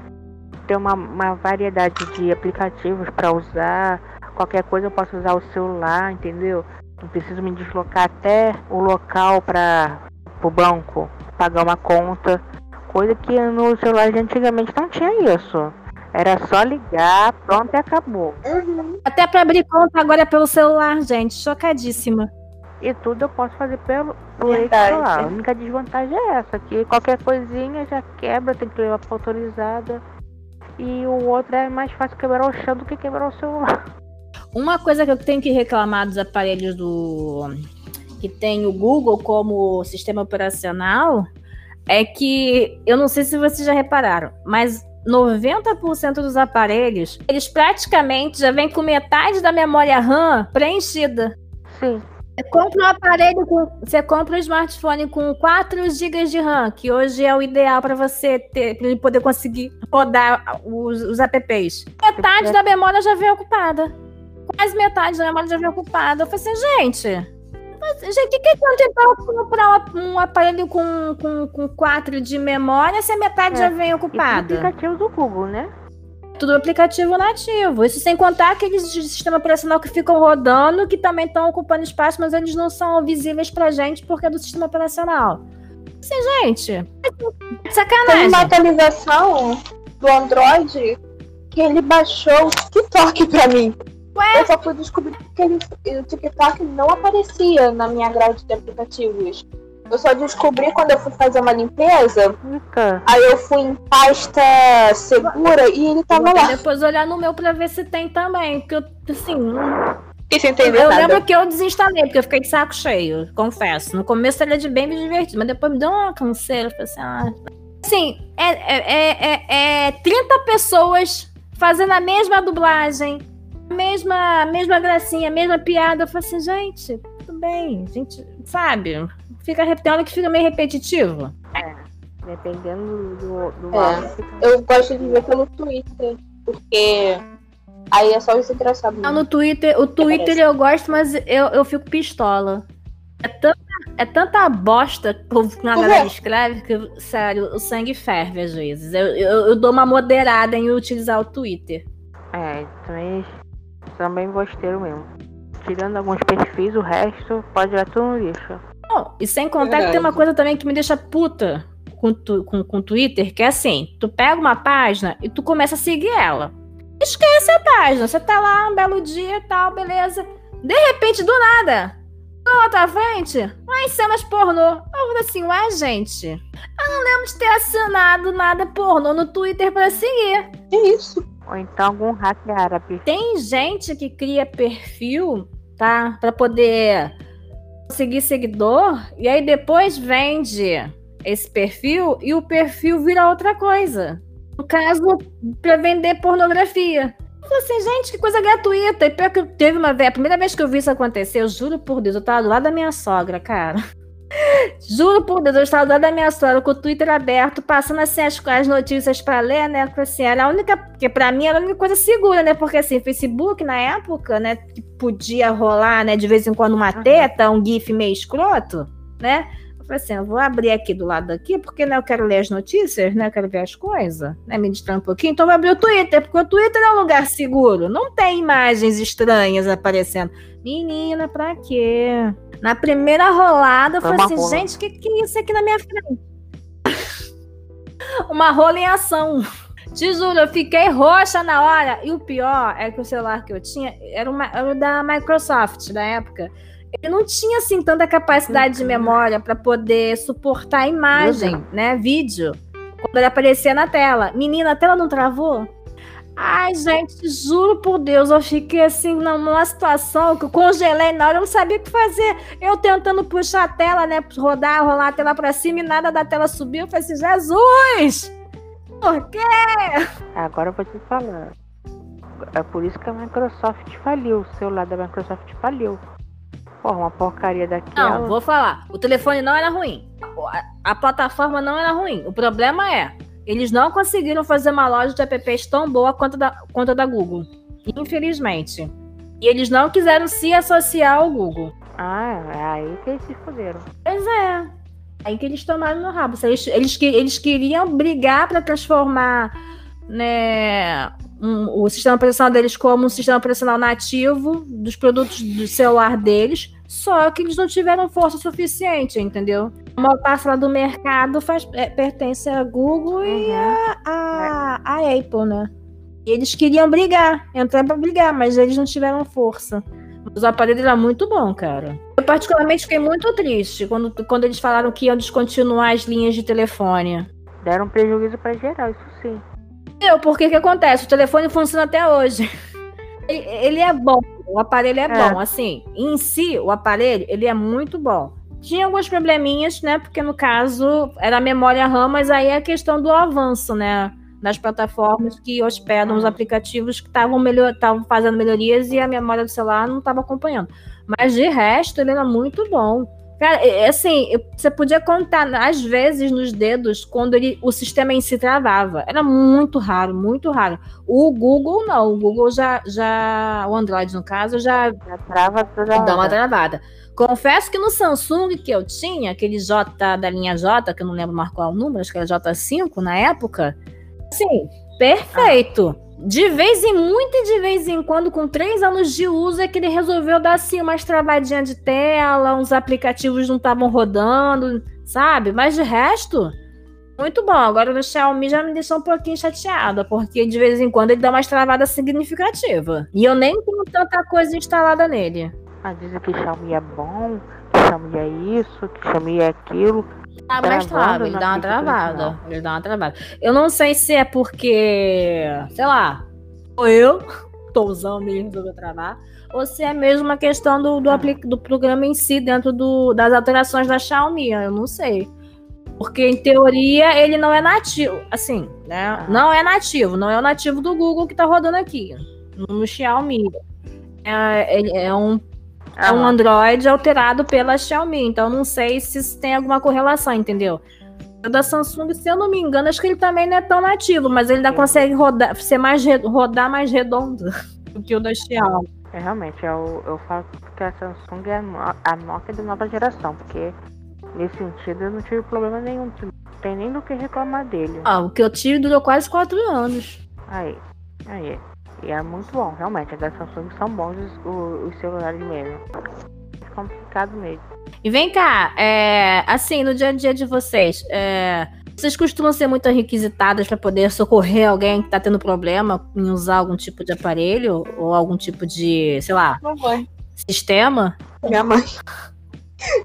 tem uma, uma variedade de aplicativos para usar. Qualquer coisa eu posso usar o celular, entendeu? Não preciso me deslocar até o local para o banco pagar uma conta. Coisa que no celular de antigamente não tinha isso. Era só ligar, pronto e acabou. Uhum. Até para abrir conta agora é pelo celular, gente. Chocadíssima. E tudo eu posso fazer pelo, celular. A única desvantagem é essa, que qualquer coisinha já quebra, tem que levar para autorizada. E o outro é mais fácil quebrar o chão do que quebrar o celular. Uma coisa que eu tenho que reclamar dos aparelhos do que tem o Google como sistema operacional é que eu não sei se vocês já repararam, mas 90% dos aparelhos, eles praticamente já vêm com metade da memória RAM preenchida. Sim. Você compra um aparelho com, você compra um smartphone com 4 GB de RAM, que hoje é o ideal para você ter, para ele poder conseguir rodar os, os apps. Metade da memória já vem ocupada quase metade da memória já vem ocupada. Eu falei assim, gente. Mas, gente, o que, que adianta então comprar um aparelho com, com, com 4 de memória se a metade é, já vem ocupada? E aplicativo do Google, né? Tudo aplicativo nativo. Isso sem contar aqueles de sistema operacional que ficam rodando, que também estão ocupando espaço, mas eles não são visíveis pra gente porque é do sistema operacional. Assim, gente, sacanagem. Tem uma atualização do Android que ele baixou o TikTok pra mim. Ué? Eu só fui descobrir que ele, o TikTok não aparecia na minha grade de aplicativos. Eu só descobri quando eu fui fazer uma limpeza. Aí eu fui em pasta segura e ele tava lá. Depois olhar no meu pra ver se tem também. Porque eu, assim. E sem entender eu nada. lembro que eu desinstalei, porque eu fiquei de saco cheio, confesso. No começo ele é de bem me divertido, mas depois me deu uma canseira. Falei assim, ah. Assim, é, é, é, é 30 pessoas fazendo a mesma dublagem mesma, mesma gracinha, mesma piada. Eu falei assim, gente, tudo bem, gente, sabe? Fica repetindo que fica meio repetitivo. É, dependendo do, do é, Eu gosto de ver pelo Twitter, porque aí é só isso engraçado. Não, no Twitter, o Twitter eu gosto, mas eu, eu fico pistola. É tanta, é tanta bosta que a galera escreve que, sério, o sangue ferve às vezes. Eu, eu, eu dou uma moderada em utilizar o Twitter. É, também também gosteiro mesmo. Tirando alguns perfis, o resto pode ir tudo no lixo. Oh, e sem contar que tem uma coisa também que me deixa puta com, tu, com, com Twitter, que é assim, tu pega uma página e tu começa a seguir ela. Esquece a página, você tá lá um belo dia e tal, beleza. De repente, do nada, na outra frente, lá em cenas pornô. Eu falei assim, ué, gente, eu não lembro de ter assinado nada pornô no Twitter pra seguir. Que isso? Ou então algum hack árabe. Tem gente que cria perfil, tá? Pra poder conseguir seguidor e aí depois vende esse perfil e o perfil vira outra coisa. No caso, para vender pornografia. Eu falei assim, gente, que coisa gratuita. E pior que teve uma vez, a primeira vez que eu vi isso acontecer, eu juro por Deus, eu tava do lado da minha sogra, cara. Juro por Deus, eu estava do lado da minha sogra com o Twitter aberto, passando assim as, as notícias para ler, né? Porque assim, era a única. Porque para mim era a única coisa segura, né? Porque assim, Facebook na época, né? Podia rolar, né? De vez em quando uma teta, um GIF meio escroto, né? Falei assim, eu vou abrir aqui do lado daqui, porque né, eu quero ler as notícias, né? Eu quero ver as coisas, né? Me distrair um pouquinho. Então eu vou abrir o Twitter, porque o Twitter é um lugar seguro. Não tem imagens estranhas aparecendo. Menina, pra quê? Na primeira rolada, eu falei assim, rola. gente, o que, que é isso aqui na minha frente? Uma rola em ação. Te juro, eu fiquei roxa na hora. E o pior é que o celular que eu tinha era, uma, era o da Microsoft da época ele não tinha assim tanta capacidade de memória para poder suportar a imagem, né, vídeo, quando ele aparecia na tela. Menina, a tela não travou? Ai, gente, juro por Deus, eu fiquei assim numa situação que eu congelei na hora, eu não sabia o que fazer. Eu tentando puxar a tela, né, rodar, rolar a tela para cima e nada da tela subiu. Eu falei assim, Jesus! Por quê? Agora eu vou te falar. É por isso que a Microsoft faliu, o celular da Microsoft faliu. Porra, uma porcaria daquela. Não, vou falar. O telefone não era ruim. A, a, plataforma não era ruim. O problema é, eles não conseguiram fazer uma loja de apps tão boa quanto da, quanto a da Google. Infelizmente. E eles não quiseram se associar ao Google. Ah, é aí que eles se fuderam. Pois é. Aí que eles tomaram no rabo. Eles, eles, eles queriam brigar para transformar né, um, o sistema operacional deles como um sistema operacional nativo dos produtos do celular deles, só que eles não tiveram força suficiente, entendeu? Uma parcela do mercado faz, é, pertence a Google uhum. e a, a, a, Apple, né? E eles queriam brigar, entrar para brigar, mas eles não tiveram força. Mas o aparelho era muito bom, cara. Eu particularmente fiquei muito triste quando, quando eles falaram que iam descontinuar as linhas de telefone. Deram prejuízo para geral, isso sim. Eu, porque que acontece? O telefone funciona até hoje. Ele, ele é bom, o aparelho é, é, bom. Assim, em si, o aparelho, ele é muito bom. Tinha alguns probleminhas, né? Porque no caso era a memória RAM, mas aí é a questão do avanço, né? Das plataformas que hospedam os aplicativos que estavam melhor, fazendo melhorias e a memória do celular não estava acompanhando. Mas de resto, ele era muito bom. Cara, assim, você podia contar, às vezes, nos dedos, quando ele, o sistema em si travava. Era muito raro, muito raro. O Google, não. O Google já, já o Android, no caso, já, já trava toda dá uma travada. Confesso que no Samsung que eu tinha, aquele J da linha J, que eu não lembro mais qual é o número, acho que era J5 na época, assim, perfeito. Ah de vez em muito e de vez em quando, com três anos de uso, é que ele resolveu dar assim umas travadinhas de tela, uns aplicativos não estavam rodando, sabe? Mas de resto, muito bom. Agora no Xiaomi já me deixou um pouquinho chateada, porque de vez em quando ele dá umas travadas significativas. E eu nem tenho tanta coisa instalada nele. Ah, dizem que Xiaomi é bom, que Xiaomi é isso, que Xiaomi é aquilo. Ah, mas trava, ele dá uma travada. Ele dá uma travada. Eu não sei se é porque, sei lá, ou eu tô usando mesmo resolveu travar, ou se é mesmo uma questão do, do, do programa em si, dentro do, das alterações da Xiaomi, eu não sei. Porque, em teoria, ele não é nativo. Assim, né? Ah. Não é nativo. Não é o nativo do Google que tá rodando aqui. No Xiaomi. É, é um é um Android alterado pela Xiaomi, então não sei se isso tem alguma correlação, entendeu? O da Samsung, se eu não me engano, acho que ele também não é tão nativo, mas ele ainda consegue rodar, ser mais rodar mais redondo do que o da Xiaomi. É, realmente, eu, eu falo que a Samsung é a Nokia da nova geração, porque nesse sentido eu não tive problema nenhum, não tem nem do que reclamar dele. Ah, o que eu tive durou quase quatro anos. Aí, aí. E é muito bom, realmente. As da Samsung são bons os, os celulares mesmo. É complicado mesmo. E vem cá, é, assim, no dia a dia de vocês, é, vocês costumam ser muito requisitadas para poder socorrer alguém que está tendo problema em usar algum tipo de aparelho ou algum tipo de, sei lá, Não vai. sistema? Minha mãe.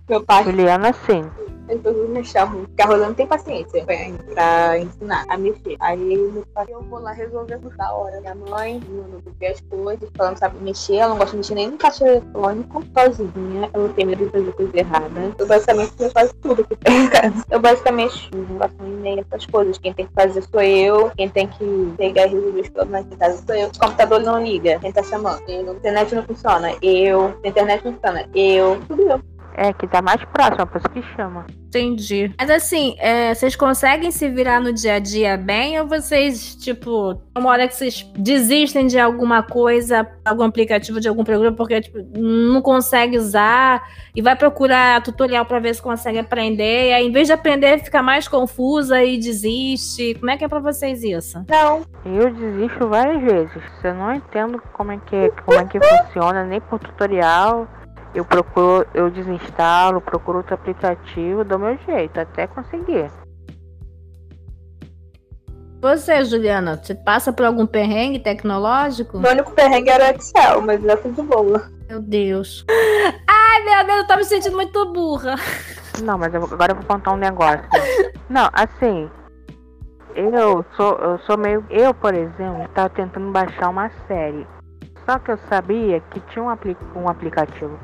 Meu pai. Juliana, sim. As pessoas me porque a Rosana tem paciência pra, ensinar a mexer. Aí pai, eu vou lá resolver da hora. Minha mãe, não ver as coisas, ela não sabe mexer, ela não gosta de mexer nem no caixa eletrônico, sozinha, ela tem medo de fazer coisa errada. Eu basicamente faço tudo que tem em casa. Eu basicamente não gosto nem essas coisas. Quem tem que fazer sou eu, quem tem que pegar e resolver os problemas em casa sou eu. O computador não liga, quem tá chamando. A internet não funciona, eu. A internet não funciona, eu. Tudo eu. É, que tá mais próximo, por isso que chama. Entendi. Mas assim, é, vocês conseguem se virar no dia a dia bem ou vocês, tipo, uma hora que vocês desistem de alguma coisa, algum aplicativo de algum programa, porque tipo, não consegue usar e vai procurar tutorial para ver se consegue aprender, e aí, em vez de aprender, fica mais confusa e desiste. Como é que é para vocês isso? Não. Eu desisto várias vezes. Eu não entendo como é que, como é que funciona, nem por tutorial eu procuro, eu desinstalo, procuro outro aplicativo, dou meu jeito até conseguir. Você, Juliana, você passa por algum perrengue tecnológico? O único perrengue era o Excel, mas é tudo boa. Meu Deus. Ai, meu Deus, eu tô me sentindo muito burra. Não, mas eu, agora eu vou contar um negócio. Não, assim, eu sou, eu sou meio. Eu, por exemplo, tava tentando baixar uma série. Só que eu sabia que tinha um, apli um aplicativo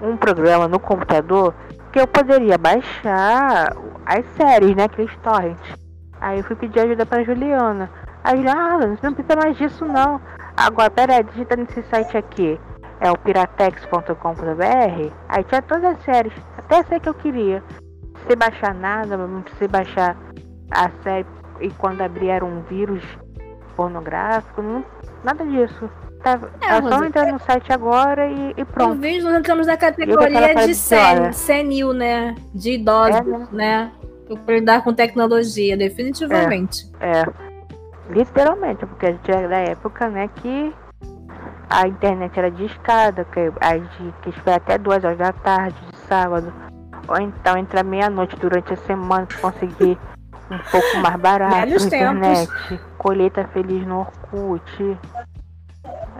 um programa no computador que eu poderia baixar as séries, né? Aqueles torrents. Aí eu fui pedir ajuda pra Juliana. Aí, ah, você não precisa mais disso não. Agora, peraí, digita nesse site aqui. É o piratex.com.br. Aí tinha todas as séries. Até sei que eu queria. Sem baixar nada, não baixar a série e quando abrir era um vírus pornográfico. Não, nada disso. Tá, é, é só entrar no site agora e, e pronto. Vídeo nós entramos na categoria de sen, senil, né? De idosos, é, né? né? Pra lidar com tecnologia, definitivamente. É, é, literalmente, porque a gente era da época, né, que a internet era de escada, que a gente quis esperar até duas horas da tarde, de sábado. Ou então entrar meia-noite durante a semana pra conseguir um pouco mais barato internet. Tempos. Colheita feliz no Orkut.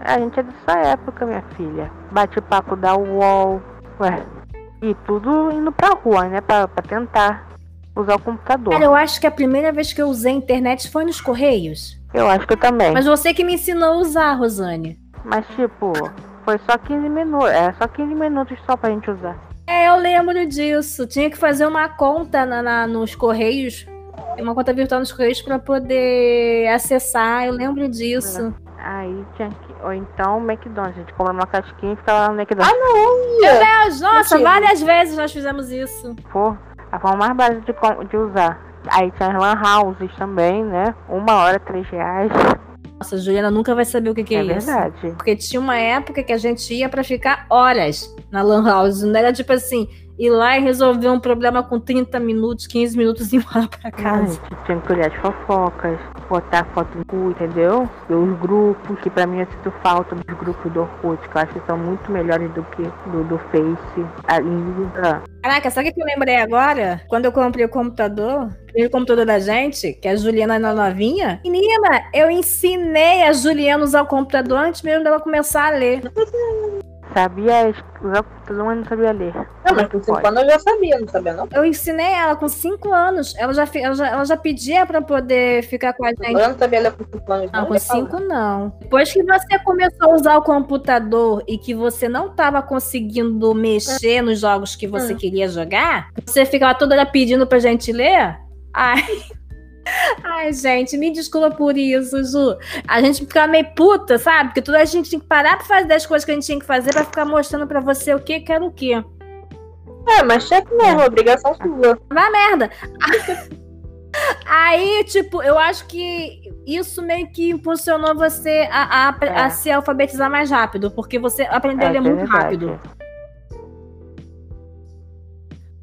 A gente é dessa época, minha filha. Bate papo da UOL. Ué. E tudo indo pra rua, né? Pra, pra tentar usar o computador. Cara, eu acho que a primeira vez que eu usei a internet foi nos Correios. Eu acho que eu também. Mas você que me ensinou a usar, Rosane. Mas tipo, foi só 15 minutos. É só 15 minutos só pra gente usar. É, eu lembro disso. Tinha que fazer uma conta na, na nos Correios. Uma conta virtual nos Correios para poder acessar. Eu lembro disso. É. Aí tinha que. Ou então o McDonald's. A gente compra uma casquinha e fica lá no McDonald's. Ah, não! Meu Deus, nossa, Mentira. várias vezes nós fizemos isso. Pô, a forma mais básica de, de usar. Aí tinha as lan houses também, né? Uma hora, três reais. Nossa, a Juliana nunca vai saber o que, que é, é isso. É verdade. Porque tinha uma época que a gente ia para ficar horas na lan house. Não era tipo assim, ir lá e resolver um problema com 30 minutos, 15 minutos e ir embora pra casa. Ai, tinha que olhar as fofocas, botar foto no cu, entendeu? E os grupos, que pra mim eu sinto falta dos grupos do Orkut, que eu acho que são muito melhores do que do, do Face. Ainda. Caraca, sabe o que eu lembrei agora? Quando eu comprei o computador, o computador da gente, que é a Juliana na novinha. Menina, eu ensinei a Juliana a usar o computador antes mesmo dela começar a ler. Sabia usar o computador, mas não sabia ler. Não, mas com 5 anos eu já sabia, não sabia não? Eu ensinei ela com 5 anos. Ela já, ela, já, ela já pedia pra poder ficar com a gente. Eu não sabia ler com 5 anos. Não, não com 5 não. Depois que você começou a usar o computador e que você não tava conseguindo mexer nos jogos que você hum. queria jogar, você ficava toda hora pedindo pra gente ler. Ai, Ai, gente, me desculpa por isso, Ju. A gente fica meio puta, sabe? Porque toda a gente tinha que parar pra fazer as coisas que a gente tinha que fazer pra ficar mostrando pra você o que que era o que. É, mas cheque mesmo, obrigação sua. Vai merda. Aí, tipo, eu acho que isso meio que impulsionou você a, a, é. a se alfabetizar mais rápido, porque você aprendeu é, a ler muito verdade. rápido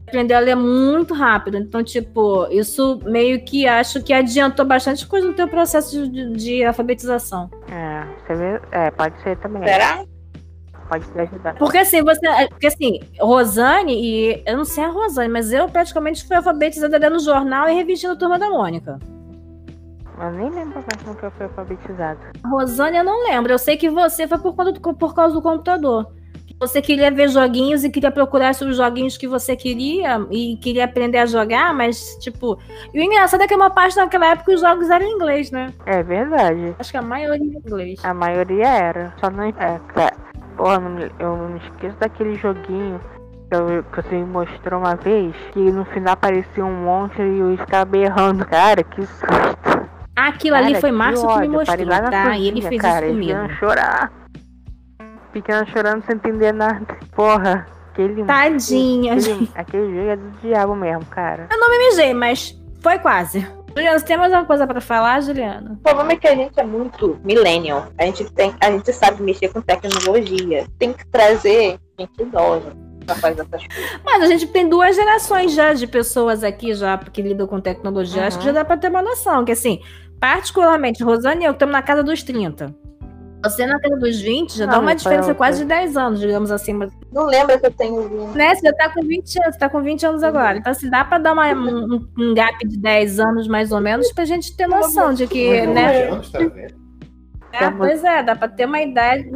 aprender a ler muito rápido. Então, tipo, isso meio que acho que adiantou bastante coisa no teu processo de, de alfabetização. É, você vê, é, pode ser também. Será? Pode te ajudar. Porque assim, você. Porque assim, Rosane, e eu não sei a Rosane, mas eu praticamente fui alfabetizada lendo jornal e revestindo a turma da Mônica. Eu nem lembro mais como que eu fui alfabetizada. Rosane, eu não lembro. Eu sei que você foi por, conta do, por causa do computador Você queria ver joguinhos e queria procurar sobre os joguinhos que você queria e queria aprender a jogar, mas, tipo. E o engraçado é que uma parte daquela época os jogos eram em inglês, né? É verdade. Acho que a maioria em inglês. A maioria era. Só não. É, cara. Porra, me- eu não me esqueço daquele joguinho que, que você me mostrou uma vez. Que no final aparecia um monstro e eu ficava berrando. Cara, que susto. Aquilo ali Cara, foi que Márcio que me. Eu parei mostrou, tá? E ele cozinha, fez cara, isso comigo. Pequena chorar. Pequena chorando sem entender nada. Porra, aquele. Tadinha. Aquele, aquele jogo é do diabo mesmo, cara. Eu não me mijei, mas foi quase. Juliana, você tem mais alguma coisa pra falar, Juliana? O problema é que a gente é muito millennial. A gente, tem, a gente sabe mexer com tecnologia. Tem que trazer gente idosa pra fazer essas coisas. Mas a gente tem duas gerações já de pessoas aqui já que lidam com tecnologia. Acho que já Uhum. dá pra ter uma noção. Que assim, particularmente, Rosane e eu estamos na casa dos 30. Você na casa dos 20 já Não, dá uma diferença outra. quase de 10 anos, digamos assim. Mas, Não lembra que eu tenho vindo. né, você já tá com 20 anos, você tá com 20 anos agora. Então, assim, dá pra dar uma- um, um gap de 10 anos, mais ou menos, pra gente ter noção de que, né? anos, tá vendo? É, pois é, dá pra ter uma idade.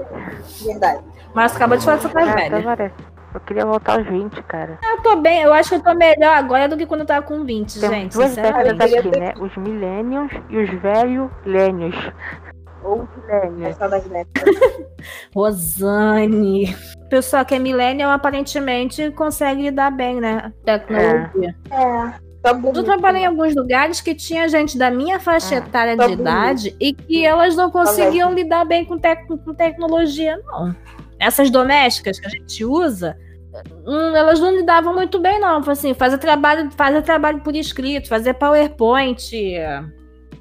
Verdade. Mas acabou de falar que você tá Ah, velha. parece. Eu queria voltar aos 20, cara. Eu tô bem, eu acho que eu tô melhor agora do que quando eu tava com 20, Temos gente. duas décadas aqui, né? Os millennials e os velhos lênios. Ou. Essa das netas. Rosane. O pessoal que é millennial aparentemente consegue lidar bem, né? Tecnologia. É. Tá bonito. Eu trabalhei em alguns lugares que tinha gente da minha faixa Ah, etária tá de bonito. idade e que elas não conseguiam lidar bem com, tec- com tecnologia, não. Essas domésticas que a gente usa, hum, elas não lidavam muito bem, não. Assim, fazer trabalho, fazer trabalho por escrito, fazer PowerPoint,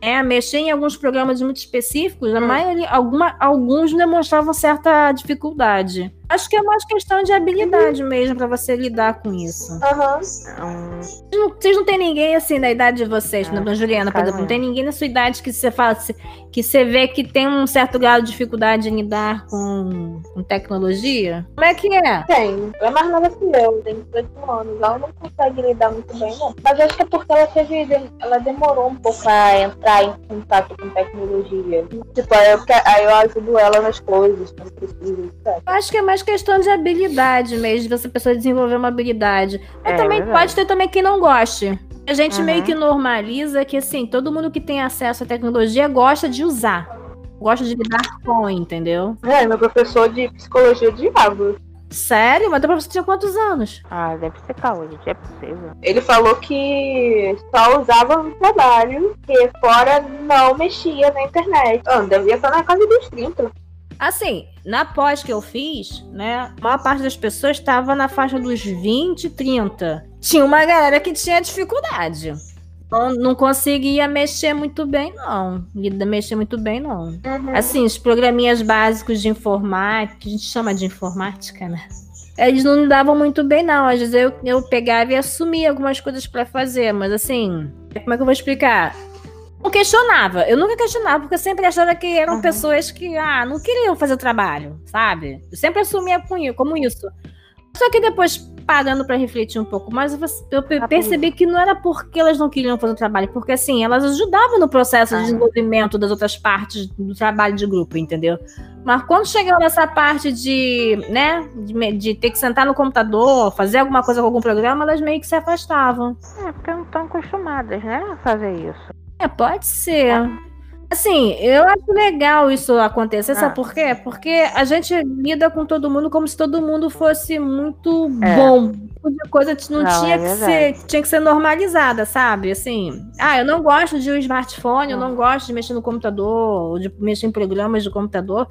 é, mexer em alguns programas muito específicos, a Hum. maioria, alguma, alguns demonstravam certa dificuldade. Acho que é mais questão de habilidade mesmo para você lidar com isso. Aham. Hum, Vocês não, vocês não têm ninguém assim na idade de vocês, Ah, por exemplo, a Juliana, por exemplo, não tem ninguém na sua idade que você fala assim, que você vê que tem um certo grau de dificuldade em lidar com, com tecnologia? Como é que é? Tem. Ela é mais nova que eu, tem 18 anos. Ela não consegue lidar muito bem, não. Mas acho que é porque ela teve. Ela demorou um pouco a entrar em contato com tecnologia. Tipo, aí eu, aí eu ajudo ela nas coisas, quando precisa, etc. Acho que é mais questão de habilidade mesmo, de você pessoa desenvolver uma habilidade. Mas É, também verdade. pode ter também quem não goste. A gente Uhum. meio que normaliza que, assim, todo mundo que tem acesso à tecnologia gosta de usar. Gosta de lidar com, entendeu? É, meu professor de psicologia odiava. Sério? Mas teu professor tinha quantos anos? Ah, deve ser caô, é possível. Ele falou que só usava no trabalho, que fora não mexia na internet. Ah, devia estar na casa dos 30. Assim, na pós que eu fiz, né, a maior parte das pessoas estava na faixa dos 20, 30. Tinha uma galera que tinha dificuldade. Não, não conseguia mexer muito bem, não. Mexer muito bem, não. Uhum. Assim, os programinhas básicos de informática, que a gente chama de informática, né? Eles não lidavam muito bem, não. Às vezes eu, eu pegava e assumia algumas coisas pra fazer, mas assim, como é que eu vou explicar? Não questionava. Eu nunca questionava, porque eu sempre achava que eram Uhum. pessoas que, ah, não queriam fazer o trabalho, sabe? Eu sempre assumia como isso. Só que depois, parando pra refletir um pouco mais, eu Ah, percebi que não era porque elas não queriam fazer o trabalho, porque assim, elas ajudavam no processo de Ah. desenvolvimento das outras partes do trabalho de grupo, entendeu? Mas quando chegou nessa parte de, né, de, de ter que sentar no computador, fazer alguma coisa com algum programa, elas meio que se afastavam. É, porque não estão acostumadas, né, a fazer isso. É, pode ser. Assim, eu acho legal isso acontecer, sabe Ah. por quê? Porque a gente lida com todo mundo como se todo mundo fosse muito É. bom. A coisa não, Não, tinha é que ser, tinha que ser normalizada, sabe? Assim, ah, eu não gosto de um smartphone, eu Hum. não gosto de mexer no computador, de mexer em programas de computador.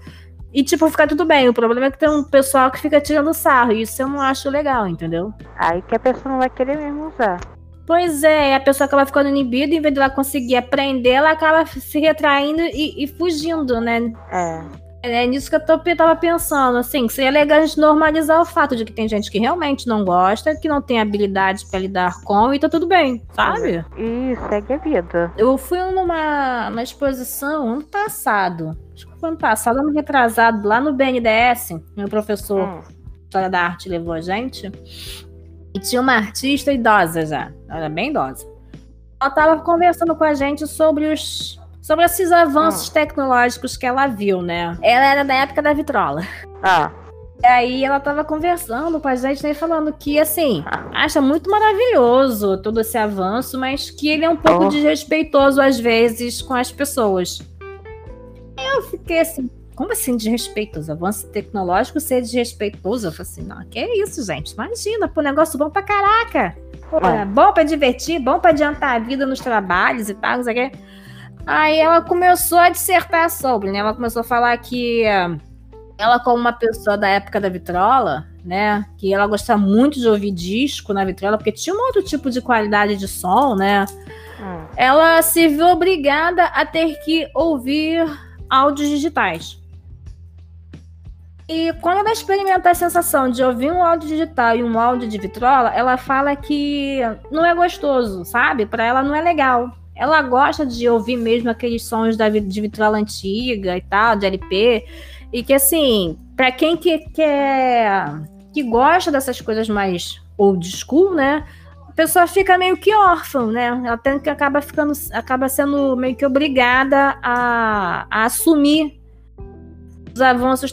E, tipo, ficar tudo bem. O problema é que tem um pessoal que fica tirando sarro. E isso eu não acho legal, entendeu? Aí que a pessoa não vai querer mesmo usar. Pois é, a pessoa acaba ficando inibida, em vez de ela conseguir aprender, ela acaba se retraindo e, e fugindo, né? É. É nisso que eu tô, tava pensando, assim, que seria legal a gente normalizar o fato de que tem gente que realmente não gosta, que não tem habilidade pra lidar com, e tá tudo bem, sabe? E segue a vida. Eu fui numa, numa exposição ano passado, acho que foi ano passado, ano retrasado, lá no BNDS, meu professor Hum. História da Arte levou a gente. E tinha uma artista idosa já. Ela era bem idosa. Ela tava conversando com a gente sobre os. Sobre esses avanços tecnológicos que ela viu, né? Ela era da época da vitrola. Ah, E aí ela tava conversando com a gente, né, falando que, assim, acha muito maravilhoso todo esse avanço, mas que ele é um pouco oh. desrespeitoso às vezes com as pessoas. Eu fiquei assim, como assim desrespeitoso? Avanço tecnológico ser desrespeitoso? Eu falei assim, não, que é isso, gente? Imagina, pô, negócio bom pra caraca. Pô, é. bom pra divertir, bom pra adiantar a vida nos trabalhos e tal, não sei o quê. Aí ela começou a dissertar sobre, né? Ela começou a falar que ela, como uma pessoa da época da vitrola, né? Que ela gostava muito de ouvir disco na vitrola, porque tinha um outro tipo de qualidade de som, né? Hum. Ela se viu obrigada a ter que ouvir áudios digitais. E quando ela experimenta a sensação de ouvir um áudio digital e um áudio de vitrola, ela fala que não é gostoso, sabe? Para ela não é legal. Ela gosta de ouvir mesmo aqueles sons da, de vitrola antiga e tal, de LP. E que assim, para quem que quer que gosta dessas coisas mais old school, né? A pessoa fica meio que órfã, né? Ela tem que acaba ficando, acaba sendo meio que obrigada a, a assumir os avanços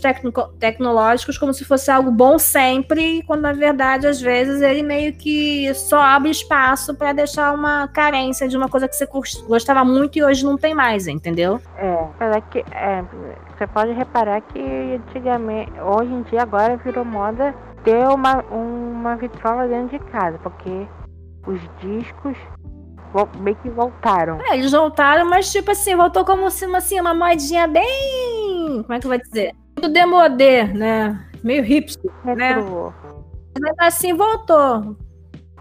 tecnológicos como se fosse algo bom sempre, quando na verdade, às vezes, ele meio que só abre espaço para deixar uma carência de uma coisa que você gostava muito e hoje não tem mais, entendeu? É, é que é, você pode reparar que antigamente, hoje em dia agora virou moda ter uma, uma vitrola dentro de casa, porque os discos meio que voltaram. É, eles voltaram, mas tipo assim, voltou como se assim, uma modinha bem. Como é que vai dizer? Muito demodê, né? Meio hipster, né? Mas assim voltou.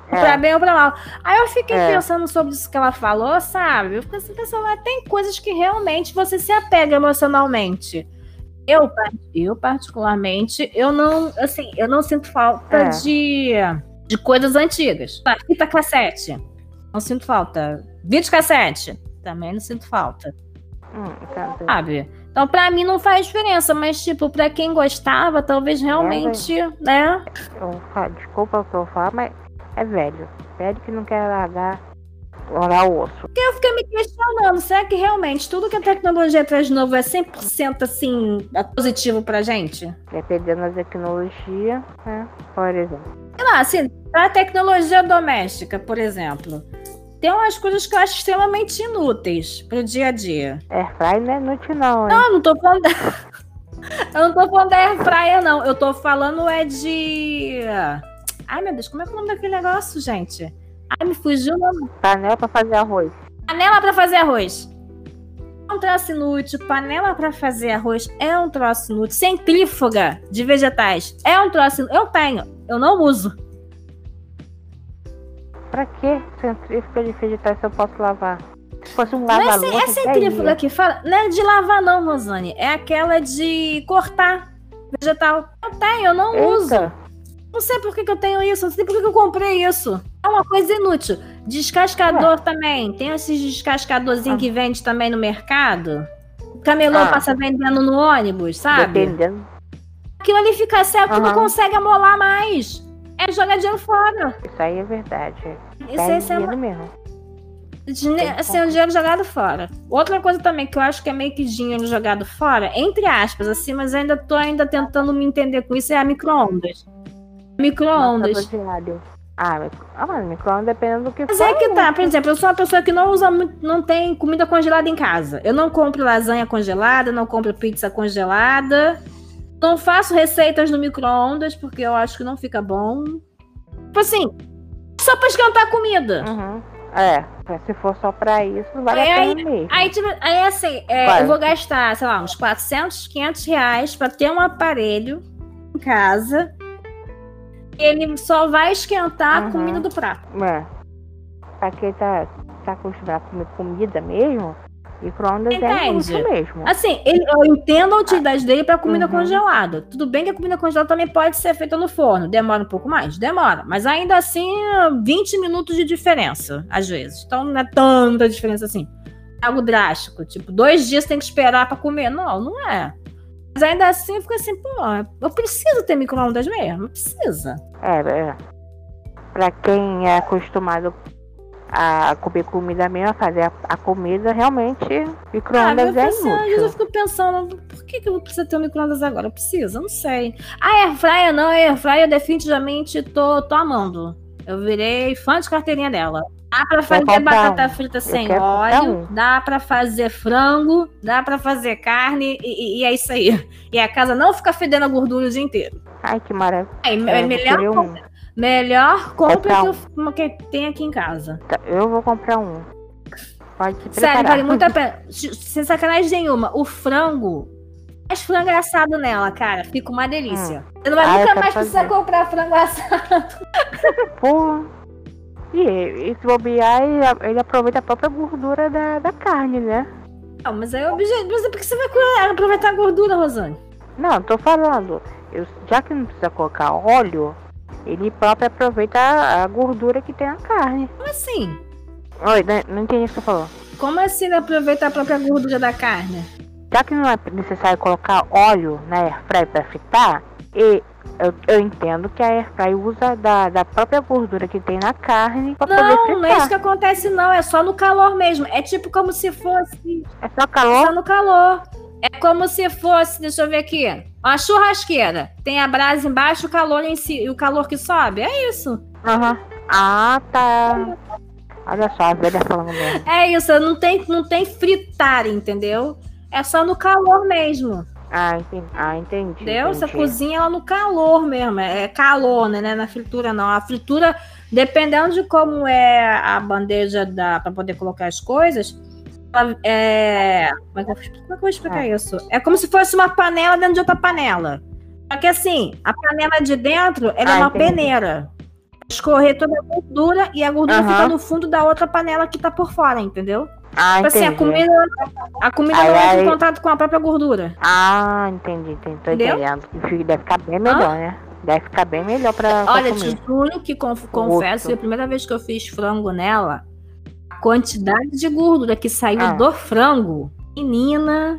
É. Pra bem ou pra mal. Aí eu fiquei é. pensando sobre isso que ela falou, sabe? Eu fiquei assim, pensando, tem coisas que realmente você se apega emocionalmente. Eu, eu particularmente, eu não, assim, eu não sinto falta é. de, de coisas antigas. Fita cassete. Não sinto falta. Vídeo cassete. Também não sinto falta. Hum, Sabe? Então, pra mim não faz diferença, mas, tipo, pra quem gostava, talvez realmente, é, né? Desculpa o que eu falo, mas é velho. Velho que não quer largar orar o osso. Porque eu fiquei me questionando, será que realmente tudo que a tecnologia traz de novo é 100% assim, positivo pra gente? Dependendo da tecnologia, né? Por exemplo. Sei lá, assim, pra tecnologia doméstica, por exemplo, tem umas coisas que eu acho extremamente inúteis pro dia a dia. Airfryer não é inútil, não. Hein? Não, não tô falando. Eu não tô falando da Airfryer, não. Eu tô falando é de. Ai, meu Deus, como é que é o nome daquele negócio, gente? Ai, me fugiu o nome. Panela pra fazer arroz. Panela pra fazer arroz. É um troço inútil. Panela pra fazer arroz é um troço inútil. Centrífuga de vegetais é um troço inútil. Eu tenho, eu não uso. Pra que centrífuga de vegetais se eu posso lavar? Se fosse um lava Não é, é centrífuga que fala. Não é de lavar, não, Rosane. É aquela de cortar vegetal. Eu tenho, eu não Eita. uso. Não sei por que, que eu tenho isso, não sei por que, que eu comprei isso. É uma coisa inútil. Descascador também. Tem esses descascadorzinhos ah. que vende também no mercado. O camelô ah. passa vendendo no ônibus, sabe? Dependendo. Aquilo ali fica certo, uhum. não consegue amolar mais. É jogar dinheiro fora. Isso aí é verdade. Isso é, é dinheiro mesmo. Assim, é um dinheiro jogado fora. Outra coisa também que eu acho que é meio que dinheiro jogado fora, entre aspas, assim, mas ainda tô ainda tentando me entender com isso, é a micro-ondas. Micro-ondas. Ah, mas, ah, micro-ondas dependendo do que Mas for, é que tá, por exemplo, eu sou uma pessoa que não usa não tem comida congelada em casa. Eu não compro lasanha congelada, não compro pizza congelada. Não faço receitas no micro-ondas, porque eu acho que não fica bom. Tipo assim, só pra esquentar a comida. Uhum. É, se for só pra isso, não vale é, a pena mesmo. Aí, tipo, aí assim, é, eu vou gastar, sei lá, uns 400, 500 reais pra ter um aparelho em casa ele só vai esquentar uhum. a comida do prato. É. Pra quem tá, tá acostumado a comer comida mesmo, micro-ondas é isso mesmo. Assim, ele, eu entendo a utilidade dele pra comida uhum. congelada. Tudo bem que a comida congelada também pode ser feita no forno. Demora um pouco mais? Demora. Mas ainda assim, 20 minutos de diferença, às vezes. Então não é tanta diferença assim. É algo drástico. Tipo, dois dias tem que esperar pra comer. Não, não é. Mas ainda assim, eu fico assim, pô, eu preciso ter micro-ondas mesmo? Precisa. É, é. Pra quem é acostumado a comer comida mesmo, fazer a, a comida, realmente micro-ondas ah, é pensando, inútil. Eu fico pensando, por que, que eu preciso ter um micro-ondas agora? Eu preciso, eu não sei. Ah, airfryer não, airfryer definitivamente tô, tô amando. Eu virei fã de carteirinha dela. Dá pra fazer batata frita sem óleo, dá pra fazer frango, dá pra fazer carne e, e, é isso aí. E a casa não fica fedendo a gordura o dia inteiro. Ai, que maravilha. É, é melhor, um. Melhor compra que, que tem aqui em casa. Tá, eu vou comprar um. Pode se Sério, vale muito a pena. Sem sacanagem nenhuma, o frango. Faz frango assado nela, cara. Fica uma delícia. Hum. Você não vai ah, nunca mais fazer. precisar comprar frango assado. Pô. E, e se bobear, ele, ele aproveita a própria gordura da, da carne, né? Não, mas aí o objetivo. Mas por que você vai aproveitar a gordura, Rosane? Não, tô falando. Eu, já que não precisa colocar óleo, ele próprio aproveita a, a gordura que tem na carne. Como assim? Oi, não, não entendi o que você falou. Como assim ele aproveita a própria gordura da carne? Já que não é necessário colocar óleo na airfryer para fritar, e eu, eu, entendo que a airfryer usa da, da própria gordura que tem na carne para poder fritar. Não, não é isso que acontece não, é só no calor mesmo. É tipo como se fosse... É só calor? Só no calor. É como se fosse, deixa eu ver aqui, uma churrasqueira. Tem a brasa embaixo, o calor em si, e o calor que sobe. É isso. Aham. Uhum. Ah, tá. Olha só, a velha falando mesmo. É isso, não tem, não tem fritar, entendeu? É só no calor mesmo. Ah, entendi. Ah, entendi. Entendeu? Entendi. Você cozinha ela no calor mesmo. É calor, né? É na fritura, não. A fritura, dependendo de como é a bandeja da para poder colocar as coisas, é. Como é, que eu, como é que eu vou explicar é. isso? É como se fosse uma panela dentro de outra panela. Só que assim, a panela de dentro ela ah, é uma entendi. peneira. Escorrer toda a gordura e a gordura uhum. fica no fundo da outra panela que tá por fora, entendeu? Ah, tipo assim, a comida, a comida aí, não entra em contato com a própria gordura. Ah, entendi, entendi. Tô Entendeu? entendendo. Deve ficar bem melhor, ah? né? Deve ficar bem melhor pra. Olha, pra te juro que conf confesso que a primeira vez que eu fiz frango nela, a quantidade de gordura que saiu ah. do frango, menina,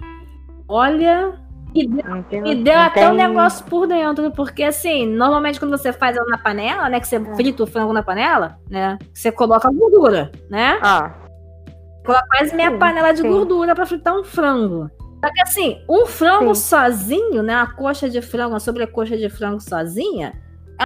olha. E deu, e deu até um negócio por dentro, porque assim, normalmente quando você faz ela na panela, né? Que você ah. frita o frango na panela, né? Você coloca a gordura, né? Ah. Coloca quase meia sim, panela de sim. gordura para fritar um frango. Só que assim, um frango sim. sozinho, né? A coxa de frango, a sobrecoxa de frango sozinha,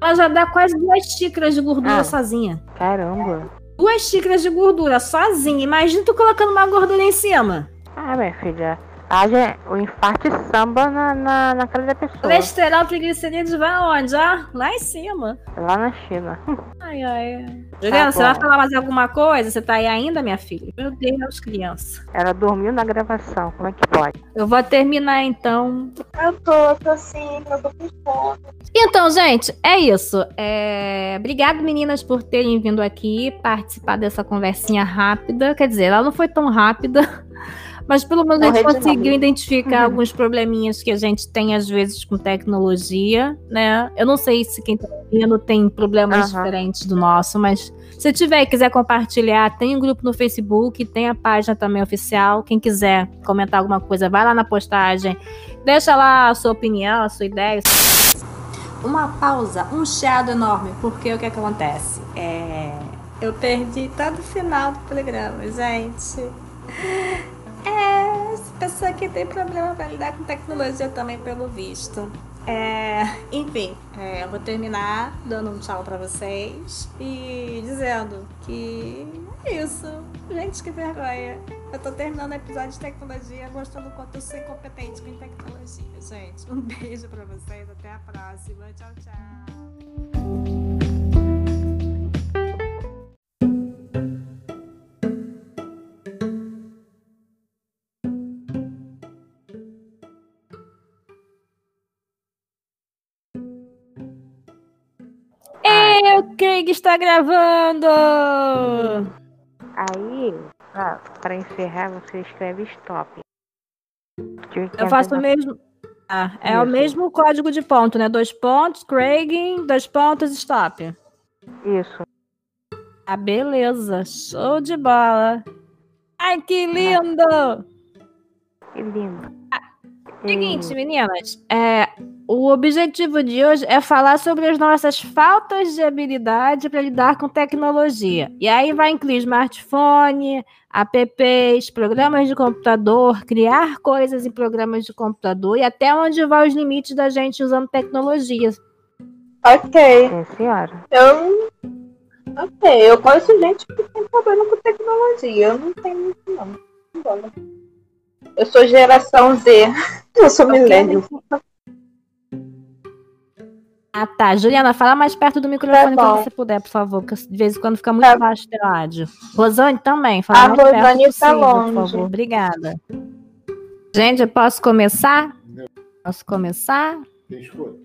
ela já dá quase duas xícaras de gordura ah, sozinha. Caramba. Duas xícaras de gordura sozinha. Imagina tu colocando uma gordura em cima. Ah, minha filha haja o infarto samba na, na, na cara da pessoa. Colesterol, triglicerídeos vai aonde? Ah, lá em cima. Lá na China. Ai, ai. Juliana, tá você vai falar mais alguma coisa? Você tá aí ainda, minha filha? Meu Deus, criança. Ela dormiu na gravação, como é que pode? Eu vou terminar então. Eu tô, tô sim, eu tô com fome. Então, gente, é isso. É... Obrigado, meninas, por terem vindo aqui participar dessa conversinha rápida. Quer dizer, ela não foi tão rápida. Mas pelo menos a gente conseguiu identificar uhum. alguns probleminhas que a gente tem às vezes com tecnologia, né? Eu não sei se quem tá ouvindo tem problemas uhum. diferentes do nosso, mas se tiver e quiser compartilhar, tem um grupo no Facebook, tem a página também oficial. Quem quiser comentar alguma coisa, vai lá na postagem, deixa lá a sua opinião, a sua ideia. Uma pausa, um chiado enorme, porque o que, é que acontece? É... Eu perdi todo o final do programa, gente. É, pessoa que tem problema para lidar com tecnologia também, pelo visto. É, enfim, é, eu vou terminar dando um tchau para vocês e dizendo que é isso. Gente, que vergonha. Eu tô terminando o episódio de tecnologia mostrando o quanto eu sou incompetente com tecnologia, gente. Um beijo para vocês, até a próxima. Tchau, tchau. Craig está gravando! Aí, para encerrar, você escreve stop. Eu faço o mesmo. Ah, é Isso. o mesmo código de ponto, né? Dois pontos, Craig, dois pontos, stop. Isso. Ah, beleza. Show de bola. Ai, que lindo! Que lindo. Seguinte, meninas. É, o objetivo de hoje é falar sobre as nossas faltas de habilidade para lidar com tecnologia. E aí vai incluir smartphone, apps, programas de computador, criar coisas em programas de computador e até onde vai os limites da gente usando tecnologias. Ok. Sim, senhora. Eu. Ok, eu conheço gente que tem problema com tecnologia. Eu não tenho muito, não. Eu sou geração Z. Eu sou milênio. Ah, tá. Juliana, fala mais perto do microfone Tá quando você puder, por favor, que de vez em quando fica muito Tá. baixo o teu áudio. Rosane também, fala A mais perto Rosane tá possível, por longe. favor. Obrigada. Gente, eu posso começar? Posso começar? Tem escuta.